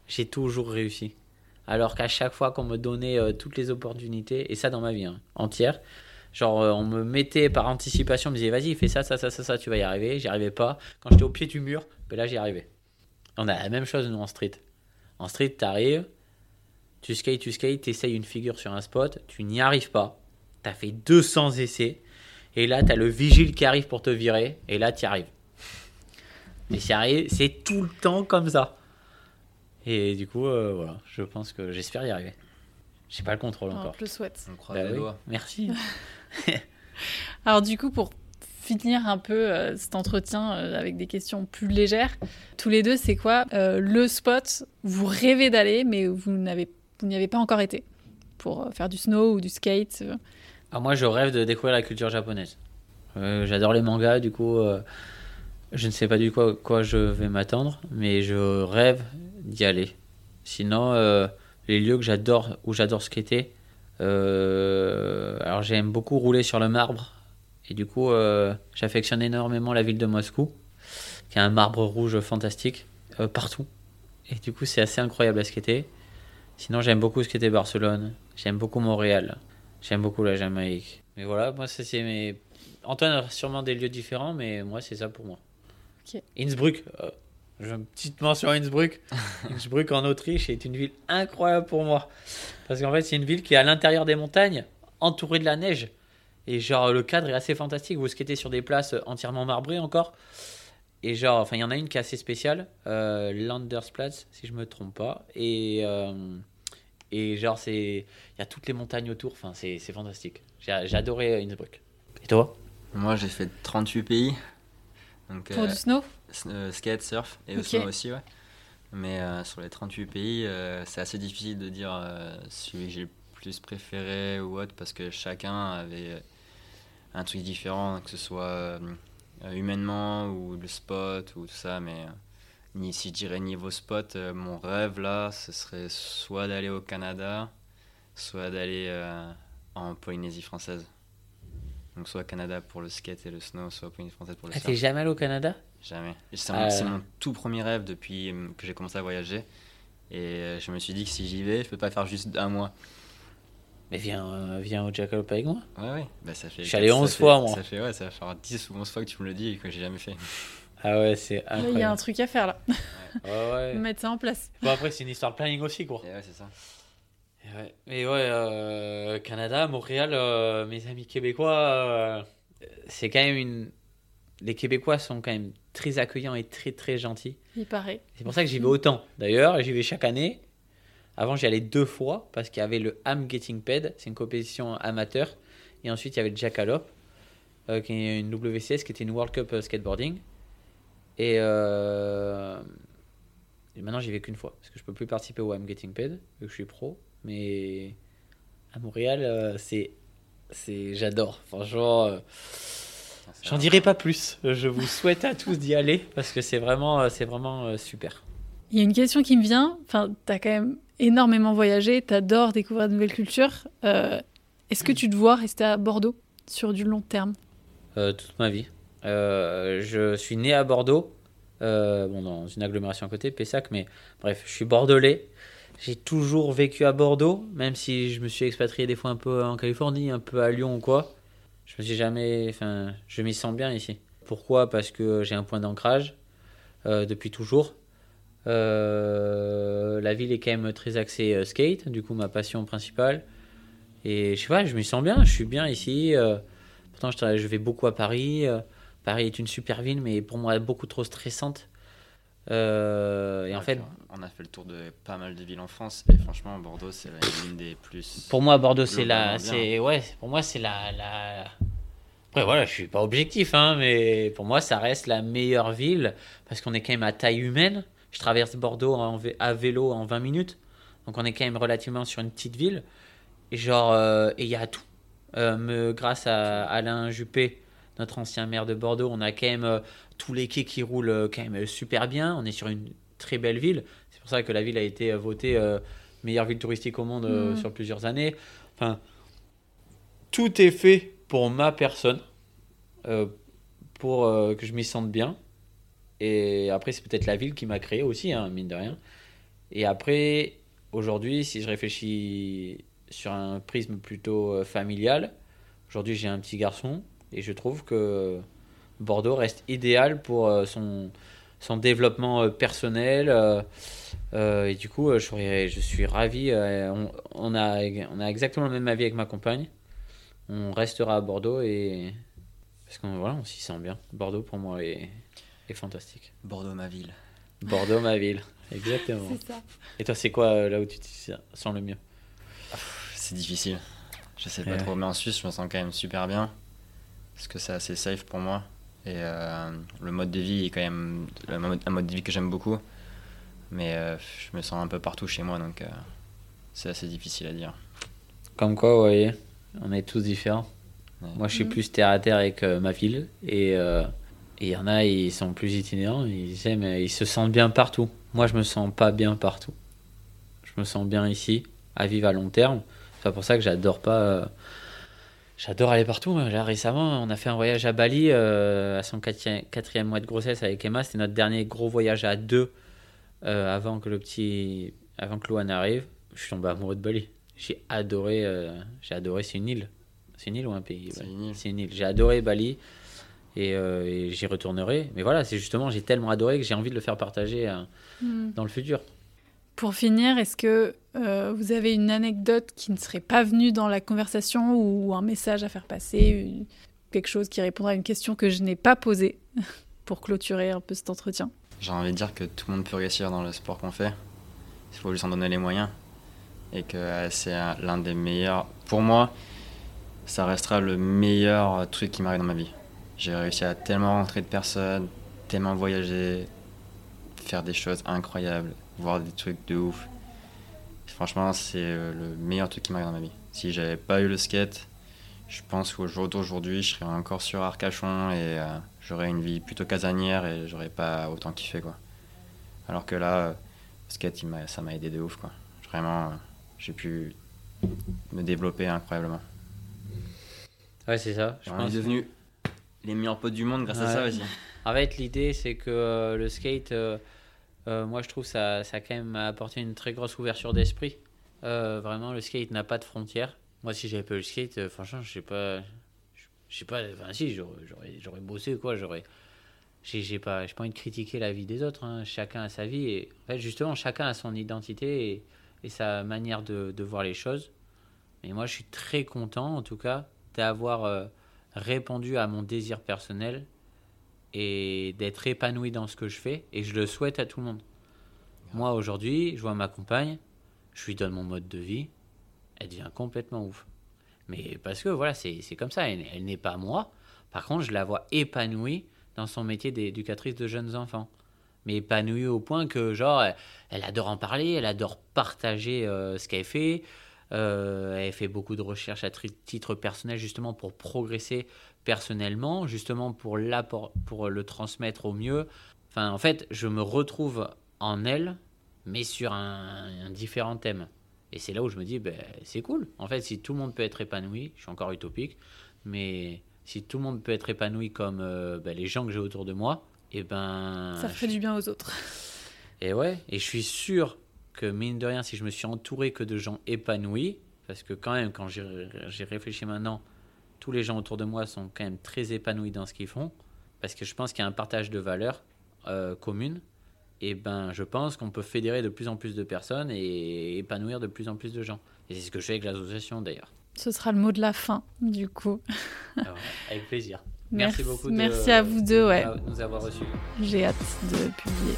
j'ai toujours réussi. Alors qu'à chaque fois qu'on me donnait euh, toutes les opportunités, et ça dans ma vie hein, entière, genre euh, on me mettait par anticipation, on me disait vas-y, fais ça, ça, ça, ça, ça, tu vas y arriver. J'y arrivais pas. Quand j'étais au pied du mur, ben là j'y arrivais. On a la même chose nous en street. En street, t'arrives, tu skates, tu skates, t'essayes une figure sur un spot, tu n'y arrives pas. T'as fait 200 essais. Et là, t'as le vigile qui arrive pour te virer. Et là, t'y arrives. Et c'est arrivé- c'est tout le temps comme ça. Et du coup, euh, voilà, je pense que j'espère y arriver. J'ai pas le contrôle Alors, encore. je le souhaite. On croise Bah les oui, doigts. Merci. Alors du coup, pour finir un peu euh, cet entretien euh, avec des questions plus légères, tous les deux, c'est quoi euh, le spot où vous rêvez d'aller, mais où vous n'avez vous n'y avez pas encore été pour euh, faire du snow ou du skate euh. Ah, moi, je rêve de découvrir la culture japonaise. Euh, J'adore les mangas, du coup, je ne sais pas du quoi, quoi je vais m'attendre, mais je rêve d'y aller. Sinon, les lieux que j'adore, où j'adore skater, alors j'aime beaucoup rouler sur le marbre, et du coup, j'affectionne énormément la ville de Moscou, qui a un marbre rouge fantastique partout, et du coup, c'est assez incroyable à skater. Sinon, j'aime beaucoup skater Barcelone, j'aime beaucoup Montréal. J'aime beaucoup la Jamaïque. Mais voilà, moi, ça, c'est mes. Antoine a sûrement des lieux différents, mais moi, c'est ça pour moi. Innsbruck. euh, je une petite mention à Innsbruck. Innsbruck en Autriche est une ville incroyable pour moi. Parce qu'en fait, c'est une ville qui est à l'intérieur des montagnes, entourée de la neige. Et genre, le cadre est assez fantastique. Vous skatez sur des places entièrement marbrées encore. Et genre, enfin, il y en a une qui est assez spéciale, euh, Landersplatz, si je me trompe pas. Et, euh, et genre, c'est. Il y a toutes les montagnes autour. Enfin, c'est c'est fantastique. J'ai j'ai adoré euh, Innsbruck. Et toi? Moi, j'ai fait 38 pays. Donc, Pour euh, du snow? s- euh, skate, surf et Ok. le snow aussi, ouais. Mais euh, sur les 38 pays, euh, c'est assez difficile de dire euh, celui que j'ai le plus préféré ou autre parce que chacun avait euh, un truc différent, que ce soit euh, humainement ou le spot ou tout ça. Mais euh, ni, si je dirais niveau spot, euh, mon rêve là, ce serait soit d'aller au Canada, soit d'aller euh, en Polynésie française. Donc soit Canada pour le skate et le snow, soit Polynésie française pour le Ah, surf. t'es jamais allé au Canada? Jamais. C'est Ah. mon, tout premier rêve depuis euh, que j'ai commencé à voyager. Et euh, je me suis dit que si j'y vais, je peux pas faire juste un mois. Mais viens, euh, viens au Jackalope avec moi. Ouais, ouais. Bah, ça fait, Je suis allé ça 11 fait- fois, moi. Ça fait, ouais, ça va faire 10 ou 11 fois que tu me le dis et que j'ai jamais fait. Ah ouais, c'est Il y a un incroyable. truc à faire là, Ouais, ouais. mettre ça en place. Bon, après, c'est une histoire de planning aussi, quoi. Et ouais, c'est ça. Et ouais, Mais ouais, euh, Canada, Montréal, euh, mes amis québécois, euh, c'est quand même une. Les Québécois sont quand même très accueillants et très très gentils. Il paraît. C'est pour ça que j'y vais autant. D'ailleurs, j'y vais chaque année. Avant, j'y allais deux fois parce qu'il y avait le Am Getting Paid, c'est une compétition amateur. Et ensuite, il y avait le Jackalope, euh, qui est une WCS, qui était une World Cup euh, skateboarding. Et, euh, et maintenant, j'y vais qu'une fois parce que je peux plus participer au Am Getting Paid vu que je suis pro. Mais à Montréal, euh, c'est, c'est, j'adore. Franchement, j'en dirai pas plus. Je vous souhaite à tous d'y aller parce que c'est vraiment, c'est vraiment super. Il y a une question qui me vient. Enfin, t'as quand même énormément voyagé, t'adores découvrir de nouvelles cultures. Euh, Est-ce que tu te vois rester à Bordeaux sur du long terme? Euh, toute ma vie. Euh, je suis né à Bordeaux, bon, dans une agglomération à côté, Pessac, mais bref, je suis bordelais. J'ai toujours vécu à Bordeaux, même si je me suis expatrié des fois un peu en Californie, un peu à Lyon ou quoi. Je me suis jamais. Enfin, je m'y sens bien ici. Pourquoi? Parce que j'ai un point d'ancrage depuis toujours. Euh, la ville est quand même très axée euh, skate, du coup, ma passion principale. Et je sais pas, je m'y sens bien, je suis bien ici. euh, Pourtant, je, vais beaucoup à Paris. euh, Paris est une super ville, mais pour moi, beaucoup trop stressante. Et en fait, On a fait le tour de pas mal de villes en France et franchement, Bordeaux, c'est l'une des plus. pour moi, Bordeaux, c'est la, c'est ouais, pour moi, c'est la, la. Après, voilà, je suis pas objectif, hein, mais pour moi, ça reste la meilleure ville parce qu'on est quand même à taille humaine. Je traverse Bordeaux en à vélo en 20 minutes, donc on est quand même relativement sur une petite ville. Et genre, euh, et il y a tout. Euh, me- grâce à Alain Juppé, notre ancien maire de Bordeaux, on a quand même euh, tous les quais qui roulent quand même super bien. On est sur une très belle ville. C'est pour ça que la ville a été votée meilleure ville touristique au monde Mhm. sur plusieurs années. Enfin, tout est fait pour ma personne, pour que je m'y sente bien. Et après, c'est peut-être la ville qui m'a créé aussi, hein, mine de rien. Et après, aujourd'hui, si je réfléchis sur un prisme plutôt euh, familial, aujourd'hui j'ai un petit garçon et je trouve que Bordeaux reste idéal pour euh, son, développement euh, personnel. et du coup, je, serais- je suis ravi. on, on a, on a exactement le même avis avec ma compagne. On restera à Bordeaux et. Parce qu'on voilà, on s'y sent bien. Bordeaux pour moi est, est fantastique. Bordeaux, ma ville. Bordeaux, ma ville. Exactement. Ça. Et toi, c'est quoi euh, là où tu te sens le mieux? C'est difficile. Je sais pas Ouais. trop. Mais en Suisse, je me sens quand même super bien. parce que c'est assez safe pour moi. Et le mode de vie est quand même un mode de vie que j'aime beaucoup. Mais je me sens un peu partout chez moi, donc c'est assez difficile à dire. Comme quoi, vous voyez, on est tous différents. Moi, je suis mm. plus terre à terre avec ma ville. Et il y en a, ils sont plus itinérants, ils aiment, ils se sentent bien partout. Moi, je me sens pas bien partout. Je me sens bien ici, à vivre à long terme. C'est pour ça que j'adore pas. Euh, j'adore aller partout. Là, récemment, on a fait un voyage à Bali euh, à son quatrième, mois de grossesse avec Emma. C'était notre dernier gros voyage à deux euh, avant que le petit, avant que Luan arrive. Je suis tombé amoureux de Bali. J'ai adoré. j'ai adoré. C'est une île. C'est une île ou un pays? C'est une île. J'ai adoré Bali. Euh, et, j'y retournerai. Mais voilà, c'est justement, j'ai tellement adoré que j'ai envie de le faire partager euh, hmm. dans le futur. Pour finir, est-ce que euh, vous avez une anecdote qui ne serait pas venue dans la conversation ou un message à faire passer, quelque chose qui répondra à une question que je n'ai pas posée pour clôturer un peu cet entretien? J'ai envie de dire que tout le monde peut réussir dans le sport qu'on fait. Il faut juste en donner les moyens. Et que c'est l'un des meilleurs. Pour moi, ça restera le meilleur truc qui m'arrive dans ma vie. J'ai réussi à tellement rentrer de personnes, tellement voyager, faire des choses incroyables, voir des trucs de ouf. Franchement, c'est euh, le meilleur truc qui m'arrive dans ma vie. Si j'avais pas eu le skate, je pense qu'au jour d'aujourd'hui, je serais encore sur Arcachon et euh, j'aurais une vie plutôt casanière et j'aurais pas autant kiffé quoi. Alors que là, le skate, ça m'a aidé de ouf quoi. Vraiment, euh, j'ai pu me développer incroyablement. Ouais, c'est ça. Je pense... devenu les meilleurs potes du monde grâce à ça aussi. En fait, l'idée, c'est que euh, le skate, euh, euh, moi je trouve ça, ça a quand même apporté une très grosse ouverture d'esprit. vraiment, le skate n'a pas de frontières. Moi, si j'avais pas eu le skate, franchement, je sais pas. Je sais pas, enfin, si, j'aurais bossé, quoi. J'aurais. J'ai pas, pas envie de critiquer la vie des autres. Hein. Chacun a sa vie. Et en fait, justement, chacun a son identité et, et sa manière de, de, voir les choses. Mais moi, je suis très content, en tout cas, d'avoir répondu à mon désir personnel et d'être épanoui dans ce que je fais. Et je le souhaite à tout le monde. Moi, aujourd'hui, je vois ma compagne, je lui donne mon mode de vie, elle devient complètement ouf. Mais parce que voilà, c'est comme ça, elle, n'est pas moi. Par contre, je la vois épanouie dans son métier d'éducatrice de jeunes enfants. Mais épanouie au point que, genre, elle, adore en parler, elle adore partager euh, ce qu'elle fait. Euh, elle fait beaucoup de recherches à titre personnel justement pour progresser personnellement, justement pour, pour le transmettre au mieux. Enfin, en fait, je me retrouve en elle, mais sur un, différent thème. Et c'est là où je me dis, ben, c'est cool. En fait, si tout le monde peut être épanoui, je suis encore utopique, mais si tout le monde peut être épanoui comme euh, ben, les gens que j'ai autour de moi, et eh ben... Ça fait du bien aux autres. Et ouais, et je suis sûr que mine de rien, si je me suis entouré que de gens épanouis, parce que quand même, quand j'ai réfléchi maintenant, tous les gens autour de moi sont quand même très épanouis dans ce qu'ils font, parce que je pense qu'il y a un partage de valeurs euh, communes, et ben je pense qu'on peut fédérer de plus en plus de personnes et épanouir de plus en plus de gens. Et c'est ce que je fais avec l'association d'ailleurs. Ce sera le mot de la fin, du coup. Ah avec plaisir. Merci, beaucoup. Merci à vous deux, ouais. nous avoir reçus. J'ai hâte de publier.